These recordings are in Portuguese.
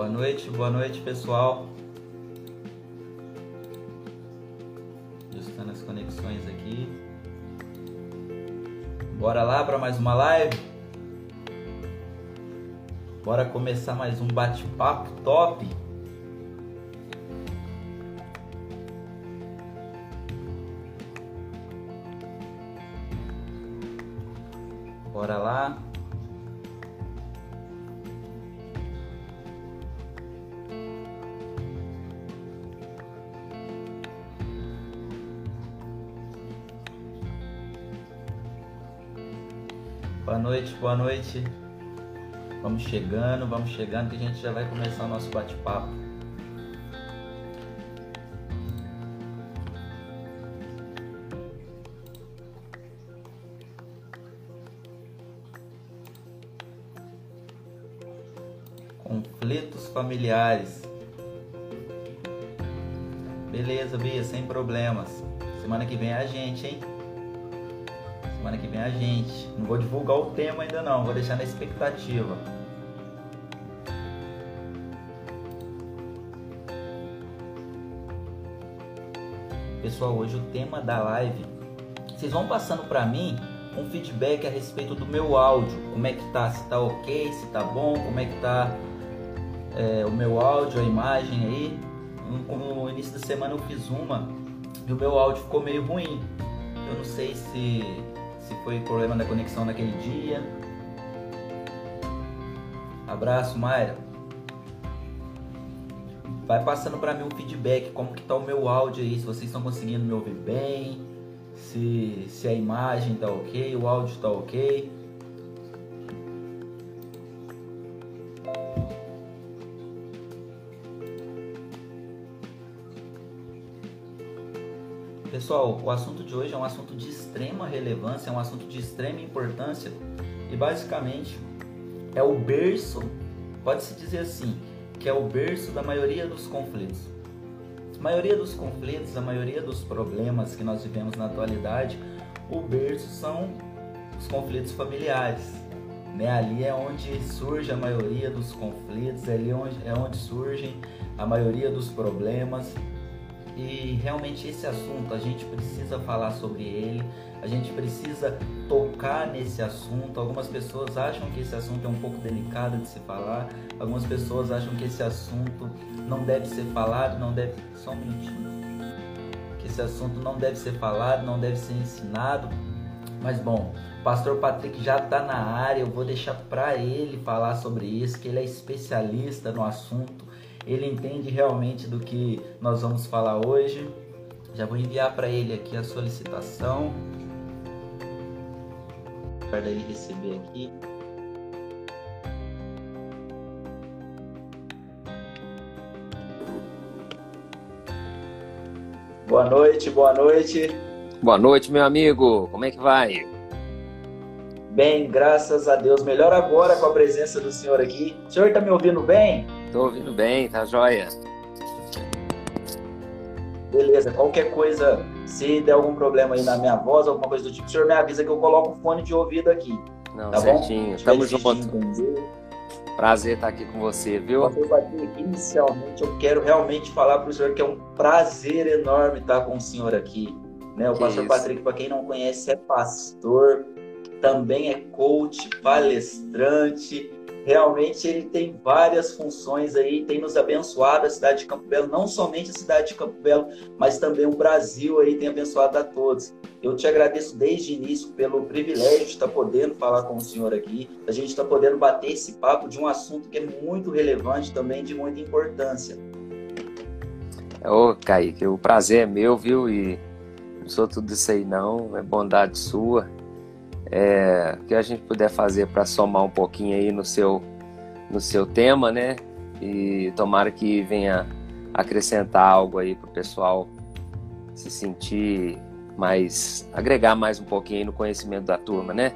Boa noite, boa noite, pessoal. Ajustando as conexões aqui. Bora lá para mais uma live? Bora começar mais um bate-papo top. Boa noite. Vamos chegando, vamos chegando que a gente já vai começar o nosso bate-papo. Conflitos familiares. Beleza, Bia, sem problemas. Semana que vem é a gente, hein? Semana que vem é a gente. Não vou divulgar o tema ainda não, vou deixar na expectativa. Pessoal, hoje o tema da live, vocês vão passando para mim um feedback a respeito do meu áudio, como é que tá, se tá ok, se tá bom, como é que tá é, o meu áudio, a imagem aí. No início da semana eu fiz uma e o meu áudio ficou meio ruim. Eu não sei se se foi problema da conexão naquele dia. Abraço, Mayra. Vai passando para mim um feedback, como que tá o meu áudio aí, se vocês estão conseguindo me ouvir bem, se, se a imagem tá ok, o áudio tá ok. Pessoal, o assunto de hoje é um assunto de extrema relevância, é um assunto de extrema importância e basicamente é o berço, pode-se dizer assim, que é o berço da maioria dos conflitos. A maioria dos conflitos, a maioria dos problemas que nós vivemos na atualidade, o berço são os conflitos familiares. Né? Ali é onde surge a maioria dos conflitos, ali é onde, é onde surgem a maioria dos problemas e realmente esse assunto a gente precisa falar sobre ele, a gente precisa tocar nesse assunto. Algumas pessoas acham que esse assunto é um pouco delicado de se falar, algumas pessoas acham que esse assunto não deve ser falado, não deve. Só um minutinho. Que esse assunto não deve ser falado, não deve ser ensinado. Mas bom, pastor Patrick já está na área, eu vou deixar para ele falar sobre isso, que ele é especialista no assunto ele entende realmente do que nós vamos falar hoje. Já vou enviar para ele aqui a solicitação. Para ele receber aqui. Boa noite, boa noite. Boa noite, meu amigo. Como é que vai? Bem, graças a Deus. Melhor agora com a presença do senhor aqui. O senhor está me ouvindo bem? Tô ouvindo bem, tá joia. Beleza, qualquer coisa, se der algum problema aí na minha voz, alguma coisa do tipo, o senhor me avisa que eu coloco o fone de ouvido aqui. Não, tá certinho. Bom? Tamo junto. Prazer estar aqui com você, viu? Inicialmente, eu quero realmente falar para o senhor que é um prazer enorme estar com o senhor aqui. Né? O que pastor isso? Patrick, para quem não conhece, é pastor, também é coach, palestrante, realmente ele tem várias funções aí, tem nos abençoado a cidade de Campo Belo, não somente a cidade de Campo Belo, mas também o Brasil aí tem abençoado a todos. Eu te agradeço desde o início pelo privilégio de estar podendo falar com o senhor aqui, a gente está podendo bater esse papo de um assunto que é muito relevante também, de muita importância. Ô, Kaique, o prazer é meu, viu? E não sou tudo isso aí não, é bondade sua é, o que a gente puder fazer para somar um pouquinho aí no seu, no seu tema, né? E tomara que venha acrescentar algo aí para o pessoal se sentir mais, agregar mais um pouquinho no conhecimento da turma, né?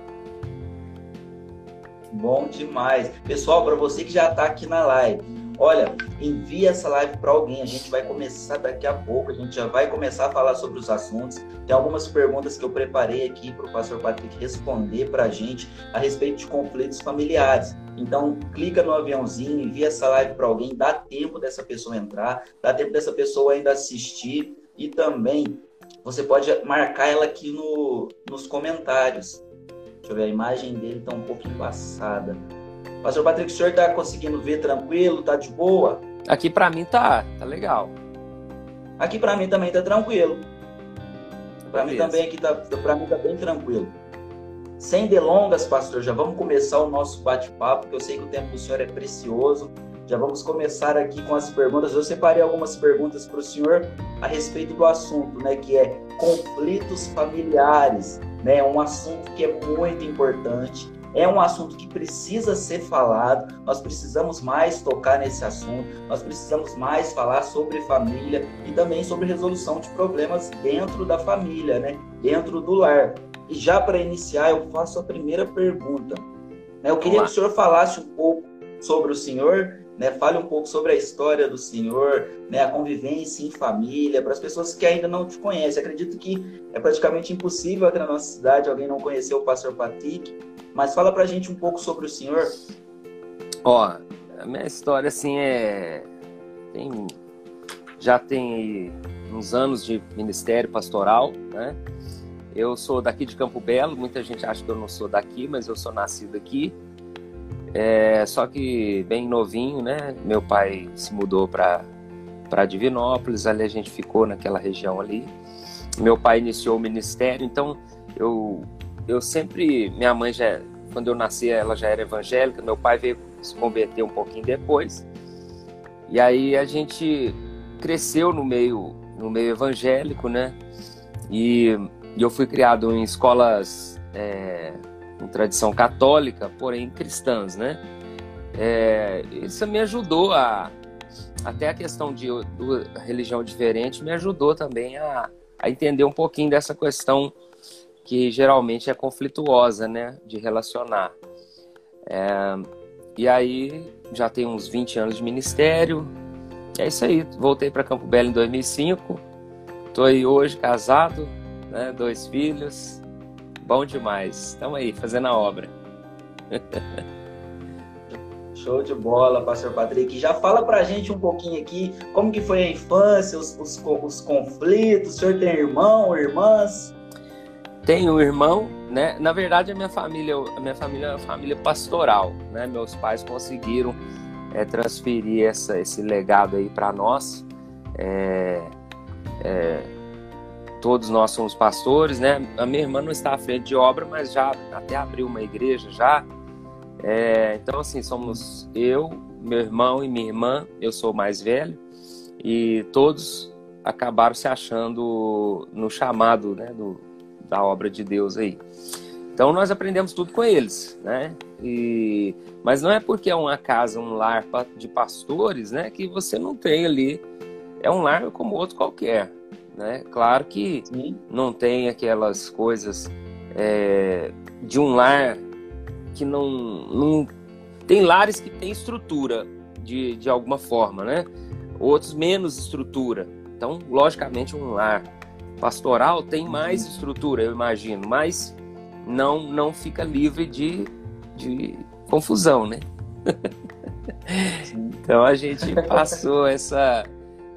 Bom demais. Pessoal, para você que já está aqui na live, olha, envia essa live para alguém. A gente vai começar daqui a pouco, a gente já vai começar a falar sobre os assuntos. Tem algumas perguntas que eu preparei aqui para o pastor Patrick responder para a gente a respeito de conflitos familiares. Então, clica no aviãozinho, envia essa live para alguém, dá tempo dessa pessoa entrar, dá tempo dessa pessoa ainda assistir e também você pode marcar ela aqui no, nos comentários. Deixa eu ver, a imagem dele está um pouco embaçada. Pastor Patrick, o senhor está conseguindo ver tranquilo? Tá de boa? Aqui para mim tá, tá legal. Aqui para mim também tá tranquilo. Para mim também aqui tá, para mim tá bem tranquilo. Sem delongas, pastor, já vamos começar o nosso bate-papo, porque eu sei que o tempo do senhor é precioso. Já vamos começar aqui com as perguntas. Eu separei algumas perguntas para o senhor a respeito do assunto, né, que é conflitos familiares, né, um assunto que é muito importante é um assunto que precisa ser falado, nós precisamos mais tocar nesse assunto, nós precisamos mais falar sobre família e também sobre resolução de problemas dentro da família, né? dentro do lar. E já para iniciar, eu faço a primeira pergunta. Né? Eu queria que o senhor falasse um pouco sobre o senhor né? Fale um pouco sobre a história do Senhor, né? a convivência em família, para as pessoas que ainda não te conhecem. Acredito que é praticamente impossível aqui na nossa cidade alguém não conhecer o pastor Patrick, mas fala para a gente um pouco sobre o Senhor. Ó, a minha história assim é tem já tem uns anos de ministério pastoral, né? Eu sou daqui de Campo Belo, muita gente acha que eu não sou daqui, mas eu sou nascido aqui. É, só que bem novinho, né? Meu pai se mudou para Divinópolis, ali a gente ficou naquela região ali. Meu pai iniciou o ministério, então eu eu sempre minha mãe já quando eu nasci ela já era evangélica, meu pai veio se converter um pouquinho depois. E aí a gente cresceu no meio no meio evangélico, né? E, e eu fui criado em escolas é, com tradição católica, porém cristãs, né? É, isso me ajudou a até a questão de, de religião diferente me ajudou também a, a entender um pouquinho dessa questão que geralmente é conflituosa, né, de relacionar. É, e aí já tem uns 20 anos de ministério. É isso aí. Voltei para Campo Belo em 2005. Estou aí hoje casado, né, dois filhos. Bom demais. Estamos aí, fazendo a obra. Show de bola, pastor Patrick. Já fala pra gente um pouquinho aqui como que foi a infância, os, os, os conflitos. O senhor tem irmão, irmãs? Tenho um irmão, né? Na verdade, a minha família, a minha família é uma família pastoral, né? Meus pais conseguiram é, transferir essa, esse legado aí para nós. É, é, todos nós somos pastores, né? A minha irmã não está à frente de obra, mas já até abriu uma igreja já. É, então, assim, somos eu, meu irmão e minha irmã. Eu sou mais velho e todos acabaram se achando no chamado, né, do, da obra de Deus aí. Então nós aprendemos tudo com eles, né? E, mas não é porque é uma casa, um lar de pastores, né, que você não tem ali. É um lar como outro qualquer. Né? Claro que Sim. não tem aquelas coisas é, de um lar que não, não. Tem lares que têm estrutura de, de alguma forma, né? Outros menos estrutura. Então, logicamente, um lar pastoral tem mais estrutura, eu imagino, mas não, não fica livre de, de confusão, né? então a gente passou essa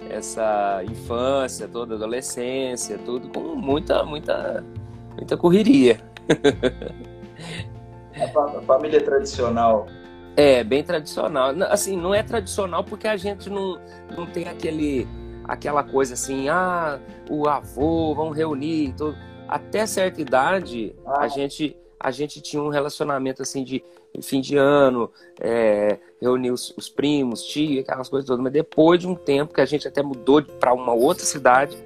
essa infância, toda adolescência, tudo com muita, muita, muita correria. A família tradicional. É, bem tradicional. Assim, não é tradicional porque a gente não, não tem aquele, aquela coisa assim, ah, o avô, vamos reunir, tudo. Até certa idade, ah. a gente a gente tinha um relacionamento assim de fim de ano, é, reunir os, os, primos, tia, aquelas coisas todas. Mas depois de um tempo que a gente até mudou para uma outra cidade,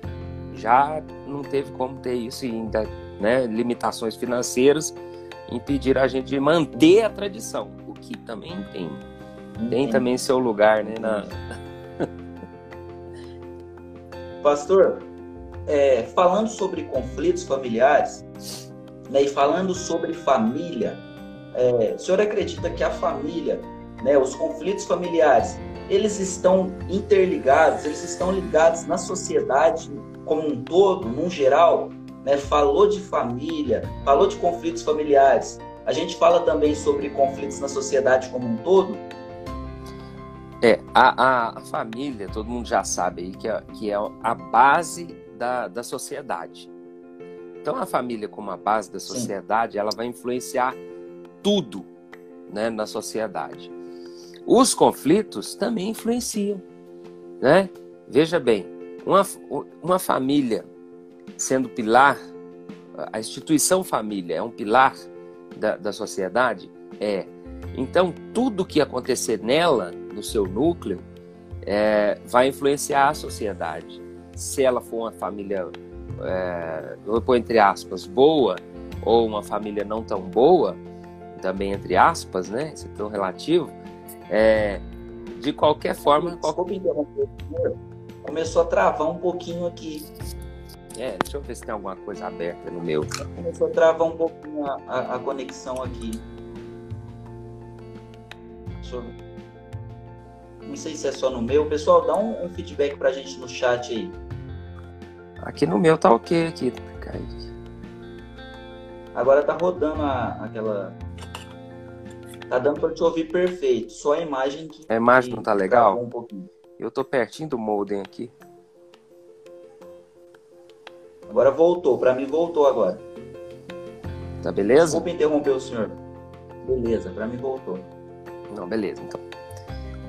já não teve como ter isso e ainda, né, limitações financeiras impediram a gente de manter a tradição, o que também tem, tem também seu lugar, né, na... Pastor, é, falando sobre conflitos familiares, né, e falando sobre família, é, o senhor acredita que a família né, os conflitos familiares, eles estão interligados, eles estão ligados na sociedade como um todo, num geral, né? Falou de família, falou de conflitos familiares. A gente fala também sobre conflitos na sociedade como um todo. É, a, a, a família, todo mundo já sabe aí que é, que é a base da, da sociedade. Então, a família, como a base da sociedade, Sim. ela vai influenciar tudo né, na sociedade. Os conflitos também influenciam, né? Veja bem, uma, uma família sendo pilar, a instituição família é um pilar da, da sociedade? É. Então, tudo que acontecer nela, no seu núcleo, é, vai influenciar a sociedade. Se ela for uma família, é, vou pôr entre aspas, boa, ou uma família não tão boa, também entre aspas, né? Isso é tão relativo. É, de qualquer forma. Interromper, começou a travar um pouquinho aqui. É, deixa eu ver se tem alguma coisa aberta no meu. Começou a travar um pouquinho a, a, a conexão aqui. Deixa eu ver. Não sei se é só no meu. Pessoal, dá um, um feedback pra gente no chat aí. Aqui no meu tá ok aqui. Agora tá rodando a, aquela. Tá dando pra te ouvir perfeito. Só a imagem que. A imagem não tá legal? Um pouquinho. Eu tô pertinho do modem aqui. Agora voltou, para mim voltou agora. Tá beleza? Desculpa interromper o senhor. Beleza, para mim voltou. Não, beleza, então.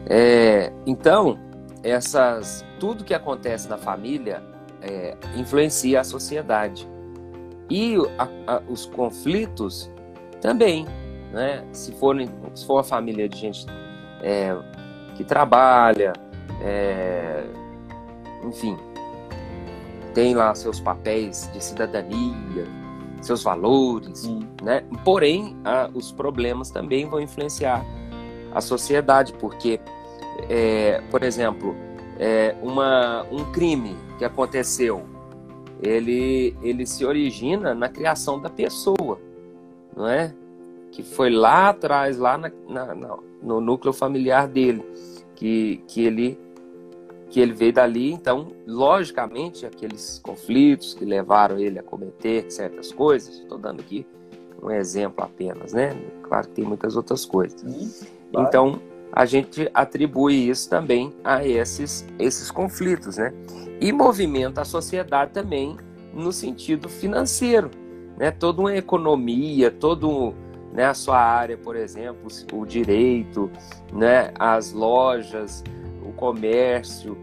É, então, essas, tudo que acontece na família é, influencia a sociedade. E a, a, os conflitos também, né? Se for, se for uma família de gente é, que trabalha, é, enfim, tem lá seus papéis de cidadania, seus valores, hum. né? Porém, a, os problemas também vão influenciar a sociedade, porque, é, por exemplo, é, uma, um crime que aconteceu, ele, ele se origina na criação da pessoa, não é? Que foi lá atrás, lá na, na, no núcleo familiar dele, que, que ele que ele veio dali, então, logicamente, aqueles conflitos que levaram ele a cometer certas coisas, estou dando aqui um exemplo apenas, né? Claro que tem muitas outras coisas. Sim, Então, a gente atribui isso também a esses, esses conflitos, né? E movimenta a sociedade também no sentido financeiro, né? Toda uma economia, todo né, a sua área, por exemplo, o direito, né, as lojas, o comércio,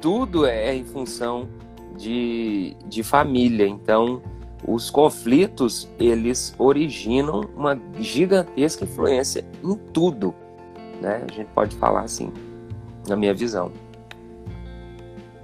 tudo é em função de, de família. Então, os conflitos, eles originam uma gigantesca influência em tudo, né? A gente pode falar assim, na minha visão.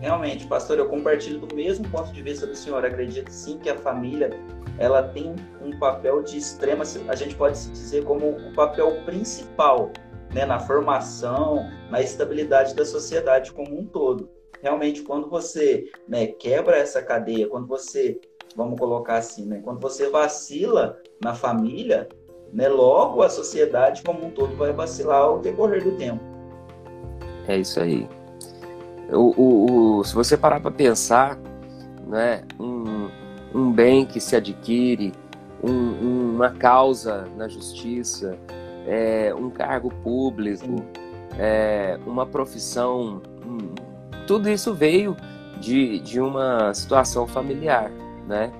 Realmente, pastor, eu compartilho do mesmo ponto de vista do senhor. Acredito sim que a família ela tem um papel de extrema, a gente pode se dizer como o papel principal né, na formação, na estabilidade da sociedade como um todo. Realmente, quando você né, quebra essa cadeia, quando você, vamos colocar assim, né, quando você vacila na família, né, logo a sociedade como um todo vai vacilar ao decorrer do tempo. É isso aí. O, o, o se você parar para pensar, né, um, um bem que se adquire, um, uma causa na justiça, é, um cargo público, é, uma profissão, um, tudo isso veio de, de uma situação familiar, né?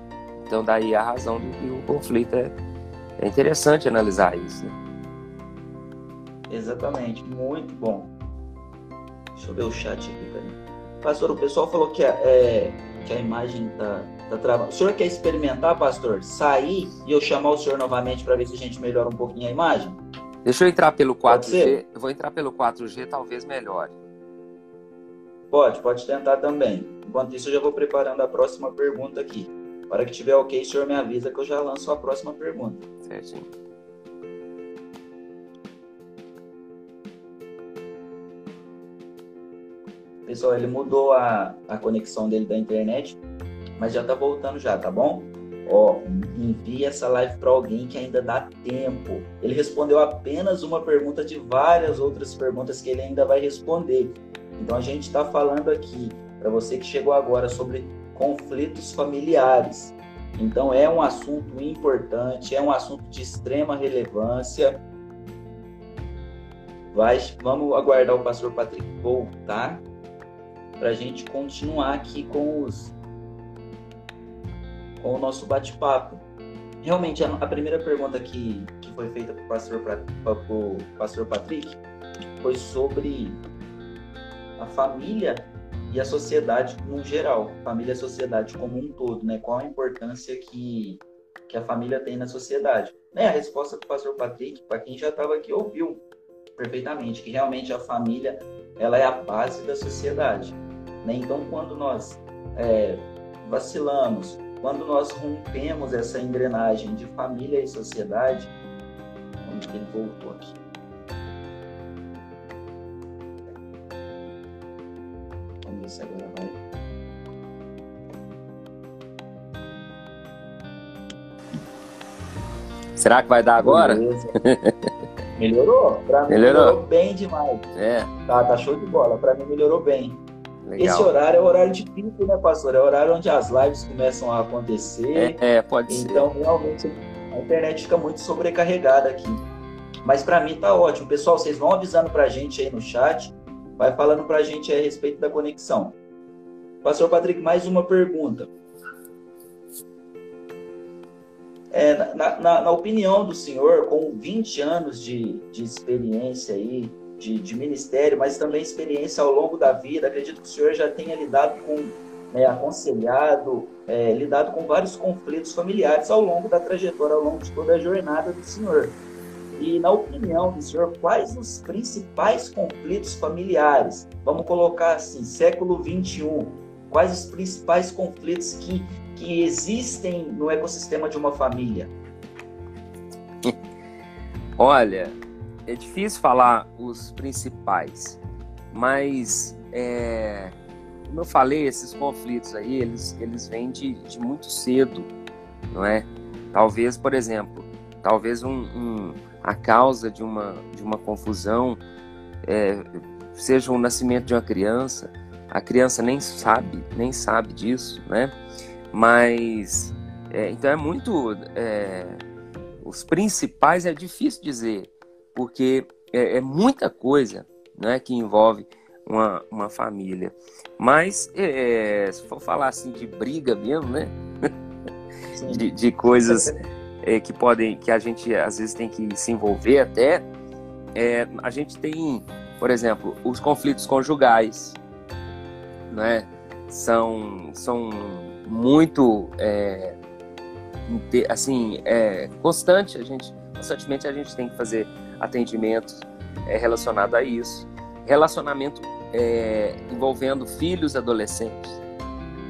Então daí a razão do que o conflito é, é interessante analisar isso. Né? Exatamente, muito bom. Deixa eu ver o chat aqui, peraí. Pastor, o pessoal falou que a, é, que a imagem tá, tá travando. O senhor quer experimentar, pastor? Sair e eu chamar o senhor novamente para ver se a gente melhora um pouquinho a imagem? Deixa eu entrar pelo 4G. Eu vou entrar pelo 4G, talvez melhore. Pode, pode tentar também. Enquanto isso, eu já vou preparando a próxima pergunta aqui. Na hora que tiver ok, o senhor me avisa que eu já lanço a próxima pergunta. Certinho. Pessoal, ele mudou a, a conexão dele da internet, mas já tá voltando já, tá bom? Ó, envie essa live para alguém que ainda dá tempo. Ele respondeu apenas uma pergunta de várias outras perguntas que ele ainda vai responder. Então a gente está falando aqui para você que chegou agora sobre conflitos familiares. Então é um assunto importante, é um assunto de extrema relevância. Vai, vamos aguardar o pastor Patrick voltar para a gente continuar aqui com os com o nosso bate-papo. Realmente, a, a, primeira pergunta que, que foi feita para o pastor, pastor Patrick foi sobre a família e a sociedade no geral, família e sociedade como um todo, né? Qual a importância que, que a família tem na sociedade? Né? A resposta do pastor Patrick, para quem já estava aqui, ouviu perfeitamente que realmente a família ela é a base da sociedade. Né? Então, quando nós é, vacilamos, quando nós rompemos essa engrenagem de família e sociedade, onde ele voltou aqui? Se agora vai. Será que vai dar agora? Melhorou? Pra mim melhorou. melhorou bem demais. É. Tá, tá show de bola. Pra mim melhorou bem. Legal. Esse horário é o horário de pico, né, pastor? É o horário onde as lives começam a acontecer. É, é pode então, ser. Então, realmente, a internet fica muito sobrecarregada aqui. Mas para mim tá ótimo. Pessoal, vocês vão avisando pra gente aí no chat, vai falando pra gente a respeito da conexão. Pastor Patrick, mais uma pergunta. É, na, na, na, opinião do senhor, com 20 anos de, de experiência aí, de, de, ministério, mas também experiência ao longo da vida. Acredito que o senhor já tenha lidado com, né, aconselhado, é, lidado com vários conflitos familiares ao longo da trajetória, ao longo de toda a jornada do senhor. E, na opinião do senhor, quais os principais conflitos familiares? Vamos colocar assim, século 21. Quais os principais conflitos que, que existem no ecossistema de uma família? Olha, é difícil falar os principais, mas é, como eu falei, esses conflitos aí, eles, eles vêm de, de muito cedo, não é? Talvez, por exemplo, talvez um, um a causa de uma, de uma confusão é, seja o nascimento de uma criança, a criança nem sabe, nem sabe disso, né? Mas, é, então é muito, é, os principais é difícil dizer, porque é, é muita coisa né, que envolve uma, uma família. Mas, é, se for falar assim de briga mesmo, né? de, de coisas é, que podem, que a gente às vezes tem que se envolver até, é, a gente tem, por exemplo, os conflitos conjugais, né? São, são muito, é, assim, é, constante, a gente, constantemente a gente tem que fazer atendimento é, relacionado a isso. Relacionamento é, envolvendo filhos adolescentes,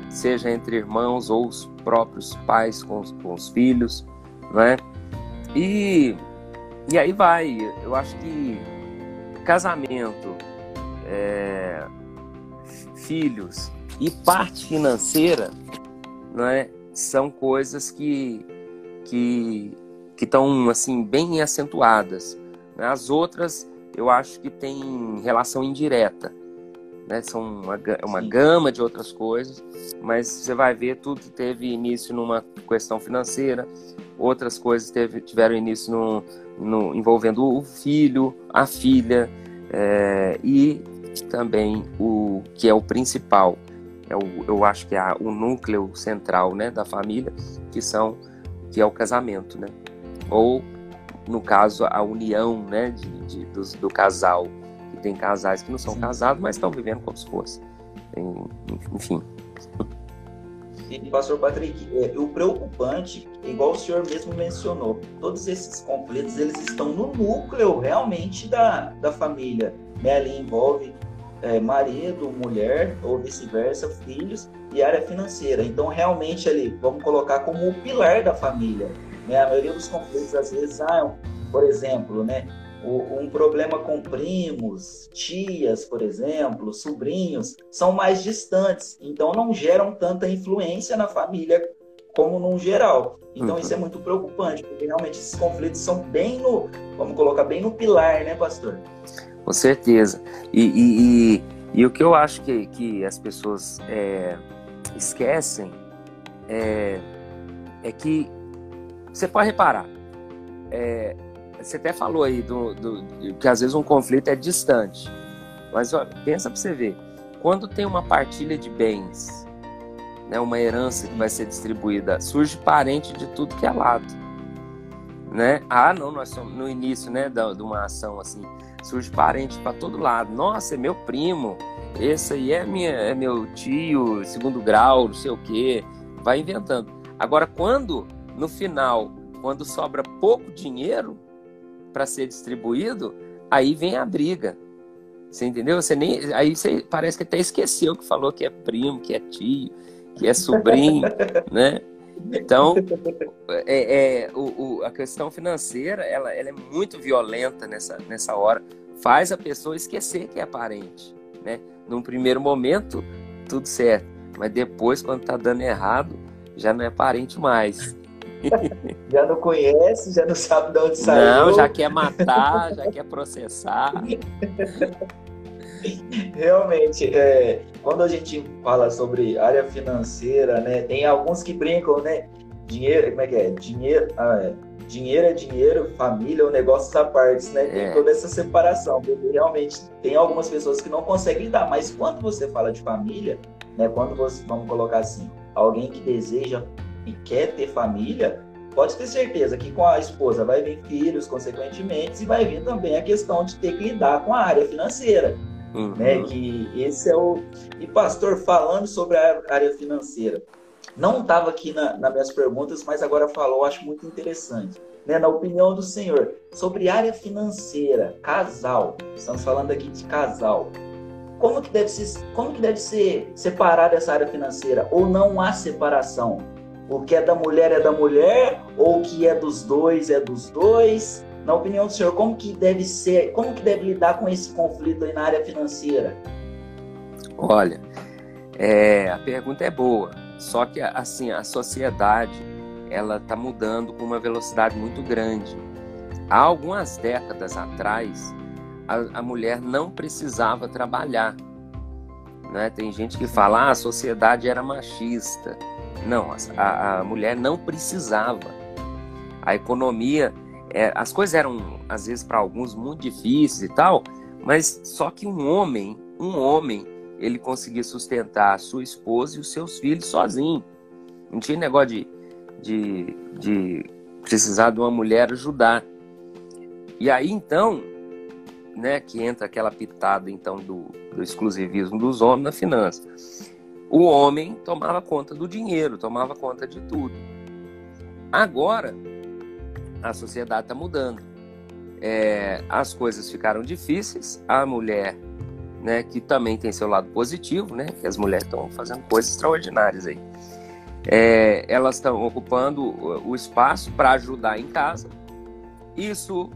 seja entre irmãos ou os próprios pais com com os filhos, não é? E, e aí vai, eu acho que casamento, é, filhos e parte financeira, não é? São coisas que que que estão assim bem acentuadas as outras, eu acho que tem relação indireta. Né? São uma, uma gama de outras coisas, mas você vai ver, tudo teve início numa questão financeira, outras coisas teve, tiveram início no, no, envolvendo o filho, a filha, é, e também o que é o principal, é o, eu acho que é o núcleo central né, da família, que são que é o casamento, né? Ou no caso, a união né, de, de do, do, casal. E tem casais que não são Sim. casados, mas estão vivendo como se fosse. Enfim. E, pastor Patrick, é, o preocupante, igual o senhor mesmo mencionou, todos esses conflitos, eles estão no núcleo realmente da, da família. Né? Ali envolve é, marido, mulher, ou vice-versa, filhos e área financeira. Então, realmente ali, vamos colocar como o pilar da família. Né? A maioria dos conflitos, às vezes, ah, por exemplo, né? Um problema com primos, tias, por exemplo, sobrinhos, são mais distantes, então não geram tanta influência na família como num geral. Então uhum. isso é muito preocupante, porque realmente esses conflitos são bem no, vamos colocar bem no pilar, né, pastor? Com certeza. E, e, e, e o que eu acho que, que as pessoas é, esquecem é, é que você pode reparar. É, você até falou aí do, do, que às vezes um conflito é distante. Mas olha, pensa para você ver. Quando tem uma partilha de bens, né, uma herança que vai ser distribuída, surge parente de tudo que é lado. Né? Ah, não, nós somos no início né, de uma ação assim, surge parente para todo lado. Nossa, é meu primo, esse aí é, minha, é meu tio, segundo grau, não sei o quê. Vai inventando. Agora, quando no final, quando sobra pouco dinheiro para ser distribuído, aí vem a briga. Você entendeu? Você nem, aí você parece que até esqueceu que falou que é primo, que é tio, que é sobrinho, né? Então, é, é o, o, a questão financeira, ela, ela, é muito violenta nessa, nessa hora. Faz a pessoa esquecer que é parente, né? Num primeiro momento, tudo certo. Mas depois, quando tá dando errado, já não é parente mais. já não conhece, já não sabe de onde saiu. Não, já quer matar, já quer processar. Realmente, é, quando a gente fala sobre área financeira, né, tem alguns que brincam, né? Dinheiro, como é que é? Dinheiro, ah, é. dinheiro é dinheiro, família é um negócio à parte, né? Tem é. toda essa separação. Realmente tem algumas pessoas que não conseguem dar, mas quando você fala de família, né? Quando você, vamos colocar assim, alguém que deseja e quer ter família, pode ter certeza que com a esposa vai vir filhos, consequentemente, e vai vir também a questão de ter que lidar com a área financeira. Uhum. Né, que esse é o. E, pastor, falando sobre a área financeira, não estava aqui na, nas minhas perguntas, mas agora falou, acho muito interessante. Né, na opinião do senhor, sobre área financeira, casal, estamos falando aqui de casal. Como que deve ser, como que deve ser separada essa área financeira? Ou não há separação? O que é da mulher é da mulher, ou o que é dos dois é dos dois. Na opinião do senhor, como que deve ser, como que deve lidar com esse conflito aí na área financeira? Olha, é, a pergunta é boa, só que assim a sociedade ela está mudando com uma velocidade muito grande. Há algumas décadas atrás, a, a mulher não precisava trabalhar. Né? Tem gente que fala ah, a sociedade era machista. Não, a, a mulher não precisava. A economia, é, as coisas eram às vezes para alguns muito difíceis e tal, mas só que um homem, um homem, ele conseguia sustentar a sua esposa e os seus filhos sozinho. Não tinha negócio de, de, de precisar de uma mulher ajudar. E aí então, né, que entra aquela pitada então do, do exclusivismo dos homens na finança o homem tomava conta do dinheiro, tomava conta de tudo. Agora, a sociedade está mudando. É, as coisas ficaram difíceis, a mulher, né, que também tem seu lado positivo, né, que as mulheres estão fazendo coisas extraordinárias aí. É, elas estão ocupando o espaço para ajudar em casa. Isso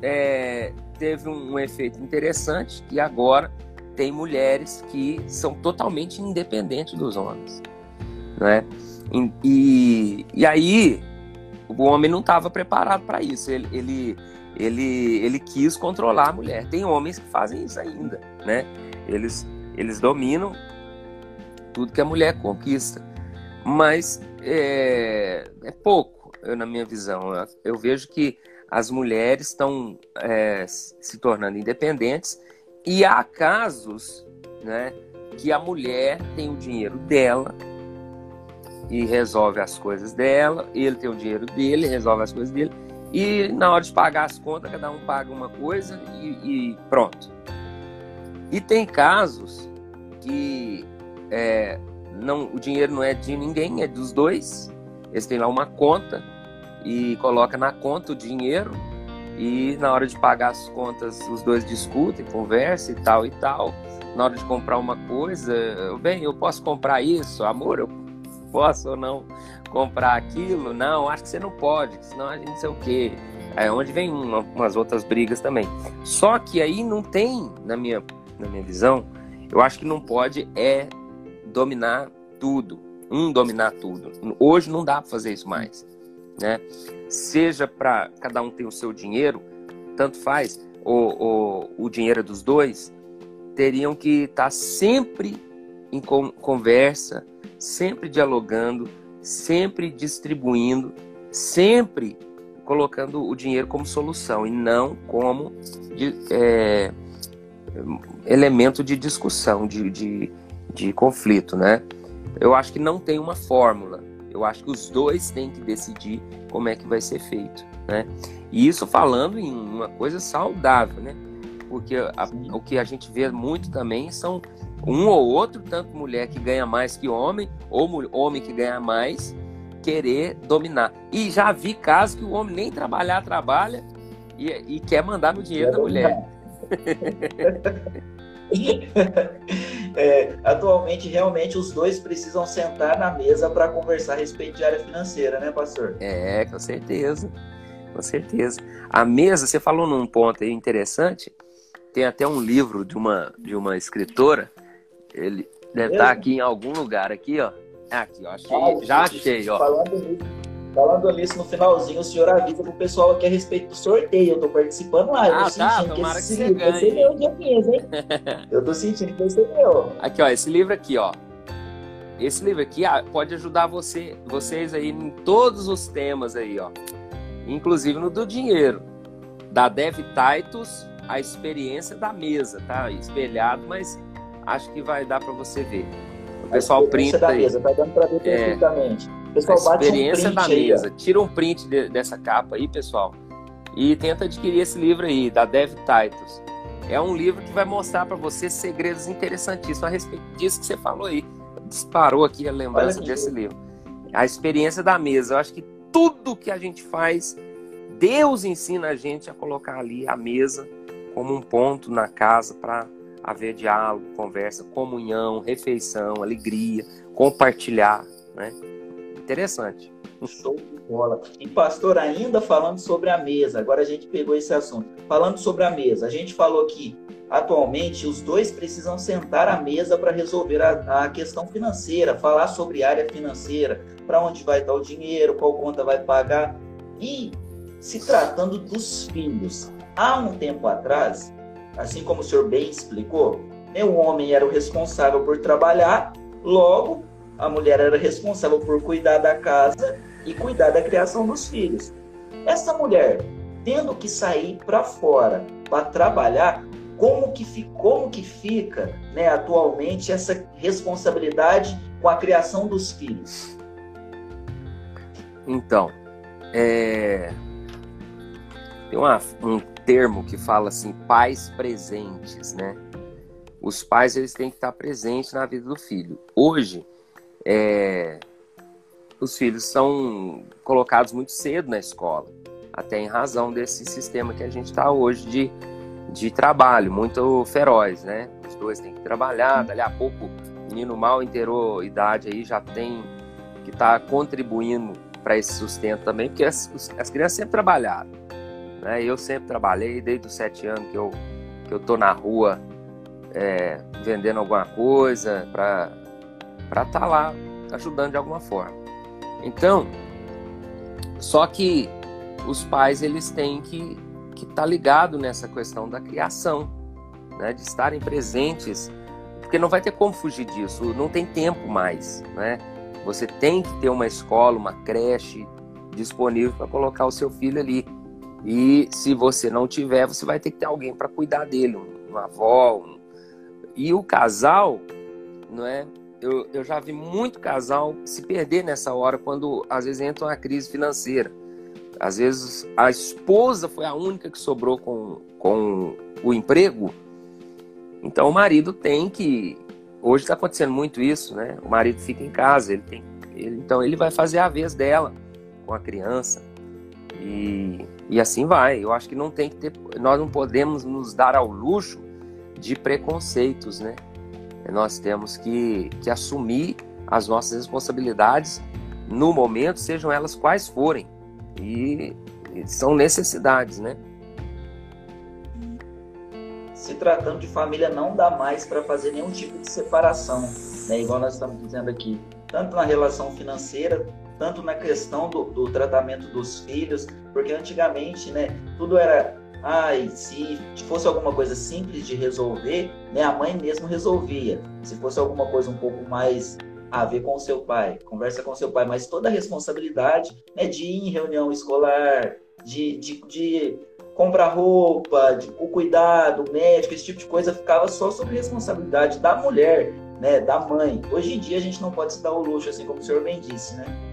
é, teve um, um efeito interessante que agora tem mulheres que são totalmente independentes dos homens, né? E, e aí o homem não estava preparado para isso. Ele, ele, ele, ele quis controlar a mulher. Tem homens que fazem isso ainda, né? Eles, eles dominam tudo que a mulher conquista, mas é, é pouco, eu, na minha visão. Eu, eu vejo que as mulheres estão é, se tornando independentes e há casos né, que a mulher tem o dinheiro dela e resolve as coisas dela, ele tem o dinheiro dele, resolve as coisas dele, e na hora de pagar as contas, cada um paga uma coisa e, e pronto. E tem casos que é, não, o dinheiro não é de ninguém, é dos dois. Eles têm lá uma conta e coloca na conta o dinheiro e na hora de pagar as contas, os dois discutem, conversam e tal e tal. Na hora de comprar uma coisa, bem, eu posso comprar isso, amor, eu posso ou não comprar aquilo? Não, acho que você não pode, senão a gente não sei o quê. É onde vem uma, umas outras brigas também. Só que aí não tem, na minha, na minha visão, eu acho que não pode é dominar tudo. um dominar tudo. Hoje não dá para fazer isso mais, né? Seja para cada um ter o seu dinheiro, tanto faz, o, o, o dinheiro dos dois, teriam que estar tá sempre em conversa, sempre dialogando, sempre distribuindo, sempre colocando o dinheiro como solução e não como de, é, elemento de discussão, de, de, de conflito, né? Eu acho que não tem uma fórmula. Eu acho que os dois têm que decidir como é que vai ser feito, né? E isso falando em uma coisa saudável, né? Porque a, o que a gente vê muito também são um ou outro, tanto mulher que ganha mais que homem, ou homem que ganha mais, querer dominar. E já vi casos que o homem nem trabalhar trabalha e, e quer mandar no dinheiro é da mulher. é, atualmente, realmente, os dois precisam sentar na mesa para conversar a respeito de área financeira, né, pastor? É, com certeza. Com certeza. A mesa, você falou num ponto aí interessante. Tem até um livro de uma, de uma escritora. Ele deve estar aqui em algum lugar, aqui, ó. Aqui, ó. Achei, ah, já achei, ó. Falando nisso, falando nisso, no finalzinho, o senhor avisa pro pessoal aqui a respeito do sorteio. Eu tô participando lá. Eu ah, tô tá, sentindo tomara que esse que livro vai ser meu dia 15, hein? eu tô sentindo que vai ser meu. Aqui, ó, esse livro aqui, ó. Esse livro aqui ah, pode ajudar você, vocês aí em todos os temas aí, ó inclusive no do dinheiro. Da Dev Titus, a experiência da mesa, tá? Espelhado, mas acho que vai dar para você ver. O pessoal printa da aí. Mesa, tá dando para ver é. perfeitamente. É, pessoal, a experiência um da aí, mesa. Ó. Tira um print de, dessa capa aí, pessoal. E tenta adquirir esse livro aí, da Dev Titus. É um livro que vai mostrar para você segredos interessantíssimos a respeito disso que você falou aí. Disparou aqui a lembrança desse livro. A experiência da mesa. Eu acho que tudo que a gente faz, Deus ensina a gente a colocar ali a mesa como um ponto na casa para haver diálogo, conversa, comunhão, refeição, alegria, compartilhar, né? Interessante. Show de bola. E pastor, ainda falando sobre a mesa, agora a gente pegou esse assunto. Falando sobre a mesa, a gente falou que atualmente os dois precisam sentar à mesa para resolver a, a, questão financeira, falar sobre área financeira, para onde vai dar o dinheiro, qual conta vai pagar. E se tratando dos filhos, há um tempo atrás, assim como o senhor bem explicou, né, o homem era o responsável por trabalhar, logo a mulher era responsável por cuidar da casa e cuidar da criação dos filhos. Essa mulher, tendo que sair para fora para trabalhar, como que, como que fica né, atualmente essa responsabilidade com a criação dos filhos? Então, é... tem uma, um termo que fala assim, pais presentes, né? Os pais eles têm que estar presentes na vida do filho. Hoje, é... os filhos são colocados muito cedo na escola, até em razão desse sistema que a gente está hoje de, de trabalho muito feroz, né? Os dois têm que trabalhar, dali a pouco o menino mal inteirou idade aí já tem que estar tá contribuindo para esse sustento também, porque as, as crianças sempre trabalharam. Né? Eu sempre trabalhei, desde os sete anos que eu, que eu tô na rua é, vendendo alguma coisa para estar tá lá ajudando de alguma forma. Então, só que os pais eles têm que que tá ligado nessa questão da criação, né? de estarem presentes, porque não vai ter como fugir disso, não tem tempo mais, né? Você tem que ter uma escola, uma creche disponível para colocar o seu filho ali. E se você não tiver, você vai ter que ter alguém para cuidar dele, uma avó. Um... E o casal, não é? Eu, eu já vi muito casal se perder nessa hora quando às vezes entra uma crise financeira. Às vezes a esposa foi a única que sobrou com, com o emprego. Então o marido tem que Hoje está acontecendo muito isso, né? O marido fica em casa, ele tem, ele, então ele vai fazer a vez dela com a criança e, e assim vai. Eu acho que não tem que ter, nós não podemos nos dar ao luxo de preconceitos, né? Nós temos que, que assumir as nossas responsabilidades no momento, sejam elas quais forem, e, e são necessidades, né? se tratando de família, não dá mais para fazer nenhum tipo de separação, né? Igual nós estamos dizendo aqui. tanto na relação financeira, tanto na questão do, do tratamento dos filhos, porque antigamente, né, tudo era ai, se fosse alguma coisa simples de resolver, né, a mãe mesmo resolvia. Se fosse alguma coisa um pouco mais a ver com o seu pai, conversa com o seu pai, mas toda a responsabilidade né, de ir em reunião escolar, de, de, de comprar roupa, de, o cuidado médico, esse tipo de coisa ficava só sob responsabilidade da mulher, né, da mãe. Hoje em dia a gente não pode se dar o luxo, assim como o senhor bem disse, né?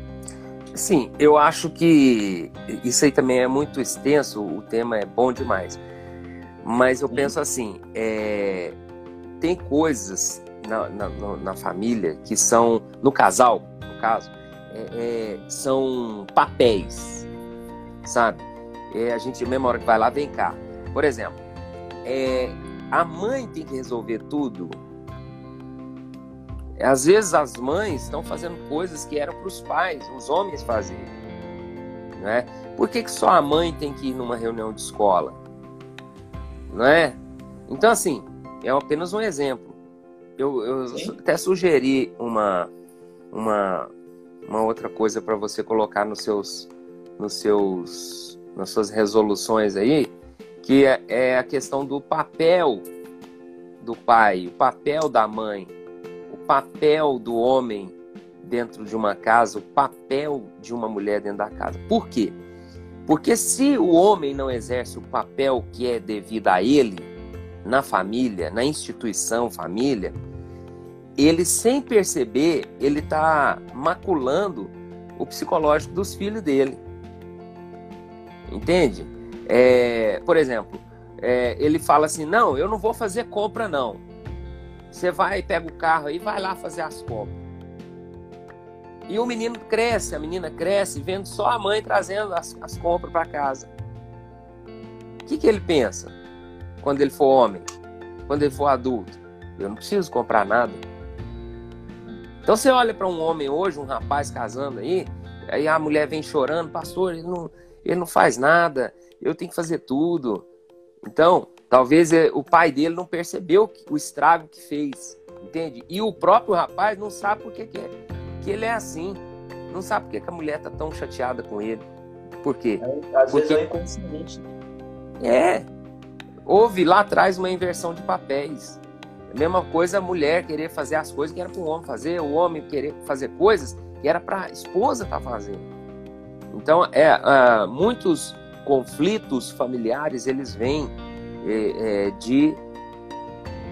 Sim, eu acho que isso aí também é muito extenso, o tema é bom demais. Mas eu Sim. penso assim, é, tem coisas na, na, na, família que são, no casal, no caso, é, é, são papéis, sabe? É, a gente, mesma hora que vai lá, vem cá. Por exemplo, é, a mãe tem que resolver tudo às vezes as mães estão fazendo coisas que eram para os pais, os homens fazerem. Né? Por que, que só a mãe tem que ir numa reunião de escola? Não é? Então, assim, é apenas um exemplo. Eu, eu até sugeri uma, uma, uma outra coisa para você colocar nos seus, nos seus, nas suas resoluções aí, que é, é a questão do papel do pai, o papel da mãe papel do homem dentro de uma casa, o papel de uma mulher dentro da casa. Por quê? Porque se o homem não exerce o papel que é devido a ele, na família, na instituição família, ele sem perceber, ele está maculando o psicológico dos filhos dele. Entende? É, por exemplo, é, ele fala assim: não, eu não vou fazer compra, não. Você vai, pega o carro e vai lá fazer as compras. E o menino cresce, a menina cresce, vendo só a mãe trazendo as, as compras para casa. O que, que ele pensa quando ele for homem? Quando ele for adulto? Eu não preciso comprar nada. Então você olha para um homem hoje, um rapaz casando aí, aí a mulher vem chorando, pastor, ele não, ele não faz nada, eu tenho que fazer tudo. Então, Talvez é, o pai dele não percebeu o estrago que fez, entende? E o próprio rapaz não sabe por que, que, é, que ele é assim. Não sabe por que, que a mulher tá tão chateada com ele. Por quê? É, às Porque... vezes é inconsciente. É. Houve lá atrás uma inversão de papéis. A mesma coisa a mulher querer fazer as coisas que era para o homem fazer, o homem querer fazer coisas que era para a esposa estar tá fazendo. Então, é, uh, muitos conflitos familiares eles vêm é, é, de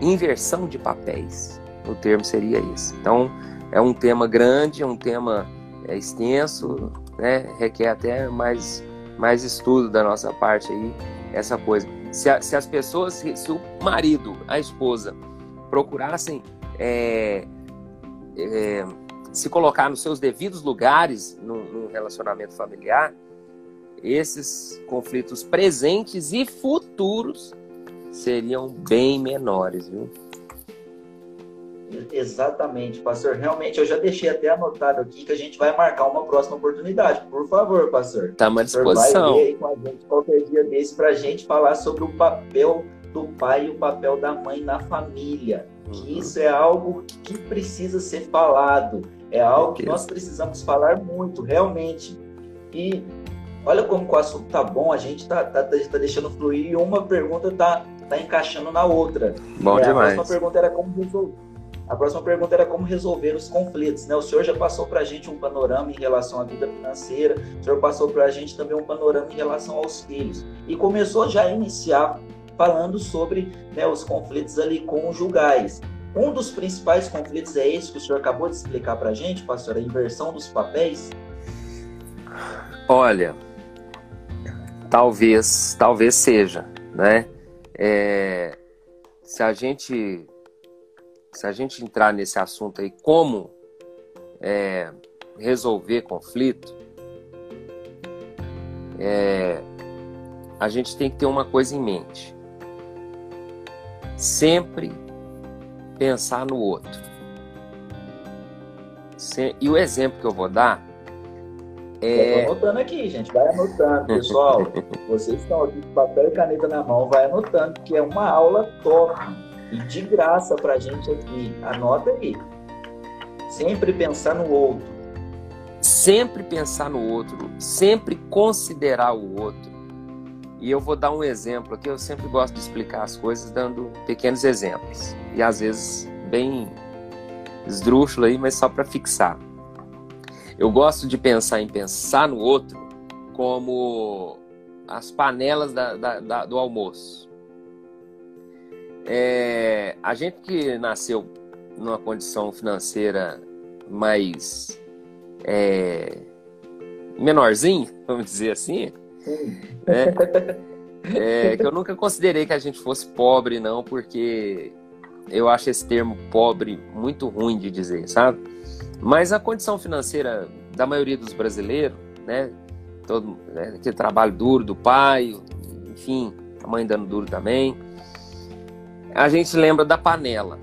inversão de papéis. O termo seria isso. Então, é um tema grande, é um tema é, extenso, né? requer até mais, mais estudo da nossa parte aí, essa coisa. Se, a, se as pessoas, se, se, o marido, a esposa, procurassem é, é, se colocar nos seus devidos lugares no relacionamento familiar, esses conflitos presentes e futuros seriam bem menores, viu? Exatamente, pastor. Realmente, eu já deixei até anotado aqui que a gente vai marcar uma próxima oportunidade. Por favor, pastor. Estamos à disposição. Vai ver aí com a gente qualquer dia desse para a gente falar sobre o papel do pai e o papel da mãe na família. Uhum. Que isso é algo que precisa ser falado. É algo que nós precisamos falar muito, realmente. E olha como o assunto tá bom, a gente tá, tá, tá deixando fluir e uma pergunta tá tá encaixando na outra. Bom é, demais. A próxima pergunta era como resolver. A próxima pergunta era como resolver os conflitos, né? O senhor já passou para a gente um panorama em relação à vida financeira, o senhor passou para a gente também um panorama em relação aos filhos e começou já a iniciar falando sobre né, os conflitos ali conjugais. Um dos principais conflitos é esse que o senhor acabou de explicar para a gente, pastor, a inversão dos papéis. Olha, talvez, talvez seja, né? É, se a gente se a gente entrar nesse assunto aí, como é, resolver conflito, é, a gente tem que ter uma coisa em mente. Sempre pensar no outro. E o exemplo que eu vou dar é... Estou anotando aqui, gente. Vai anotando, pessoal. Vocês estão aqui com papel e caneta na mão, vai anotando, que é uma aula top e de graça pra gente aqui. Anota aí. Sempre pensar no outro. Sempre pensar no outro, sempre considerar o outro. E eu vou dar um exemplo aqui, eu sempre gosto de explicar as coisas dando pequenos exemplos. E às vezes bem esdrúxulo aí, mas só para fixar. Eu gosto de pensar em pensar no outro como as panelas da, da, da, do almoço. É, a gente que nasceu numa condição financeira mais é, menorzinho, vamos dizer assim, né? é, que eu nunca considerei que a gente fosse pobre, não, porque eu acho esse termo pobre muito ruim de dizer, sabe? Mas a condição financeira da maioria dos brasileiros, né? Todo né, aquele trabalho duro do pai, enfim, a mãe dando duro também. A gente lembra da panela.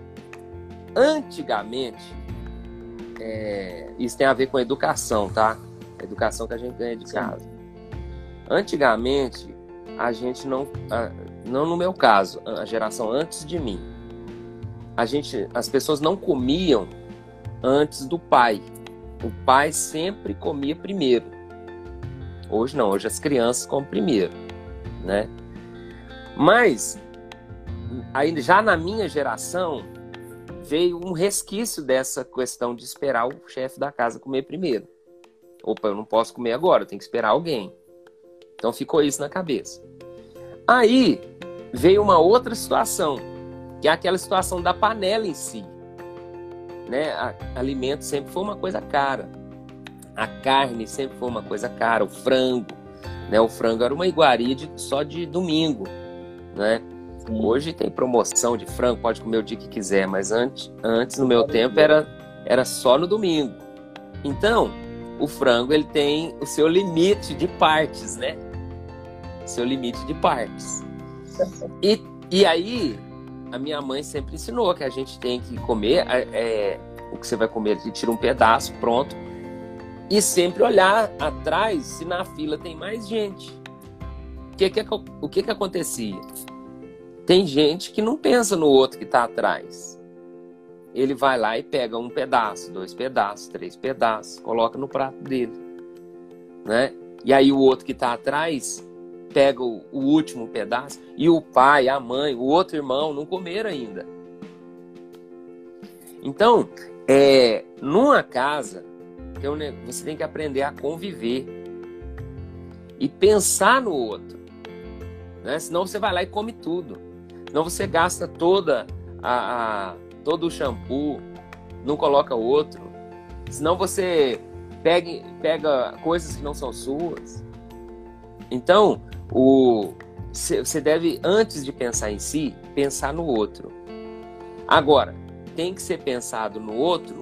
Antigamente, é, isso tem a ver com a educação, tá? A educação que a gente ganha de Sim. casa. Antigamente, a gente não, não no meu caso, a geração antes de mim, a gente, as pessoas não comiam antes do pai. O pai sempre comia primeiro. Hoje não, hoje as crianças comem primeiro, né? Mas aí já na minha geração veio um resquício dessa questão de esperar o chefe da casa comer primeiro. Opa, eu não posso comer agora, tenho que esperar alguém. Então ficou isso na cabeça. Aí veio uma outra situação, que é aquela situação da panela em si. Né? A, alimento sempre foi uma coisa cara. A carne sempre foi uma coisa cara, o frango, né? O frango era uma iguaria de, só de domingo, né? Hoje tem promoção de frango, pode comer o dia que quiser, mas antes, antes no meu tempo era, era só no domingo. Então, o frango ele tem o seu limite de partes, né? Seu limite de partes. E, e aí, a minha mãe sempre ensinou que a gente tem que comer é, o que você vai comer, você tira um pedaço, pronto. E sempre olhar atrás se na fila tem mais gente. O que, que, o que, que acontecia? Tem gente que não pensa no outro que está atrás. Ele vai lá e pega um pedaço, dois pedaços, três pedaços, coloca no prato dele. Né? E aí o outro que está atrás pega o, o, último pedaço e o pai, a mãe, o outro irmão não comeram ainda. Então, é, numa casa, você tem que aprender a conviver e pensar no outro. Né? Senão você vai lá e come tudo. Senão você gasta toda a, a todo o shampoo, não coloca outro. Senão você pega, pega coisas que não são suas. Então, o você deve antes de pensar em si, pensar no outro. Agora, tem que ser pensado no outro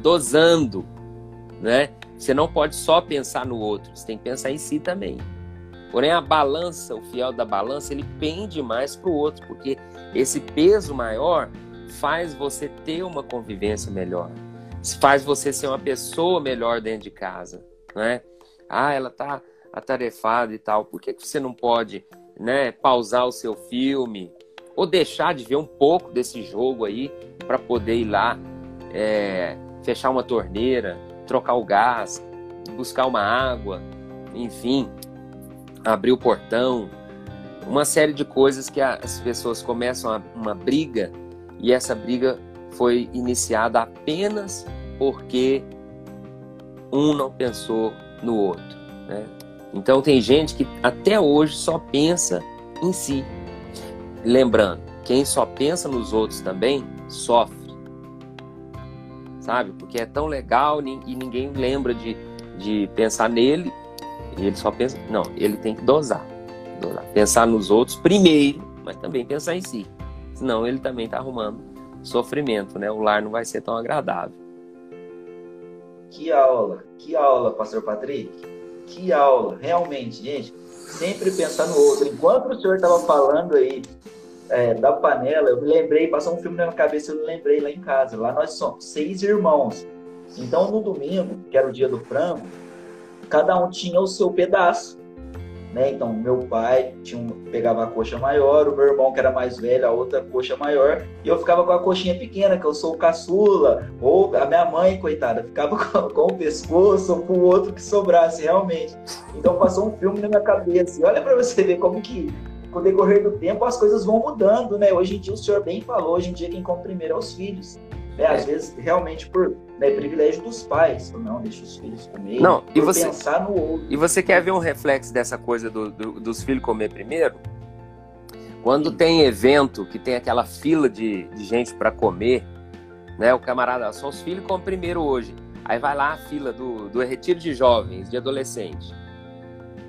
dosando, né? Você não pode só pensar no outro, você tem que pensar em si também. Porém, a balança, o fiel da balança, ele pende mais para o outro, porque esse peso maior faz você ter uma convivência melhor, faz você ser uma pessoa melhor dentro de casa, né? Ah, ela tá atarefado e tal, por que, que você não pode né, pausar o seu filme ou deixar de ver um pouco desse jogo aí para poder ir lá é, fechar uma torneira, trocar o gás, buscar uma água, enfim, abrir o portão, uma série de coisas que as pessoas começam uma briga e essa briga foi iniciada apenas porque um não pensou no outro. Né? Então tem gente que até hoje só pensa em si. Lembrando, quem só pensa nos outros também sofre. Sabe? Porque é tão legal e ninguém lembra de, de pensar nele. E ele só pensa. Não, ele tem que dosar. dosar. Pensar nos outros primeiro, mas também pensar em si. Senão ele também está arrumando sofrimento, né? O lar não vai ser tão agradável. Que aula, que aula, Pastor Patrick. Que aula, realmente, gente. Sempre pensar no outro. Enquanto o senhor estava falando aí é, da panela, eu me lembrei, passou um filme na minha cabeça, eu me lembrei lá em casa. Lá nós somos seis irmãos. Então, no domingo, que era o dia do frango, cada um tinha o seu pedaço. Né? Então, meu pai tinha um, pegava a coxa maior, o meu irmão, que era mais velho, a outra coxa maior, e eu ficava com a coxinha pequena, que eu sou o caçula, ou a minha mãe, coitada, ficava com, com o pescoço, ou com o outro que sobrasse, realmente. Então, passou um filme na minha cabeça. E olha para você ver como que, com o decorrer do tempo, as coisas vão mudando, né? Hoje em dia, o senhor bem falou, hoje em dia quem come primeiro é os filhos. É, às vezes, realmente, por né, privilégio dos pais. Não, deixa os filhos comer. Não, e você, pensar no outro. E você quer ver um reflexo dessa coisa do, do, dos filhos comer primeiro? Quando Sim. tem evento que tem aquela fila de, de gente para comer, né? O camarada, só os filhos comem primeiro hoje. Aí vai lá a fila do, do retiro de jovens, de adolescentes.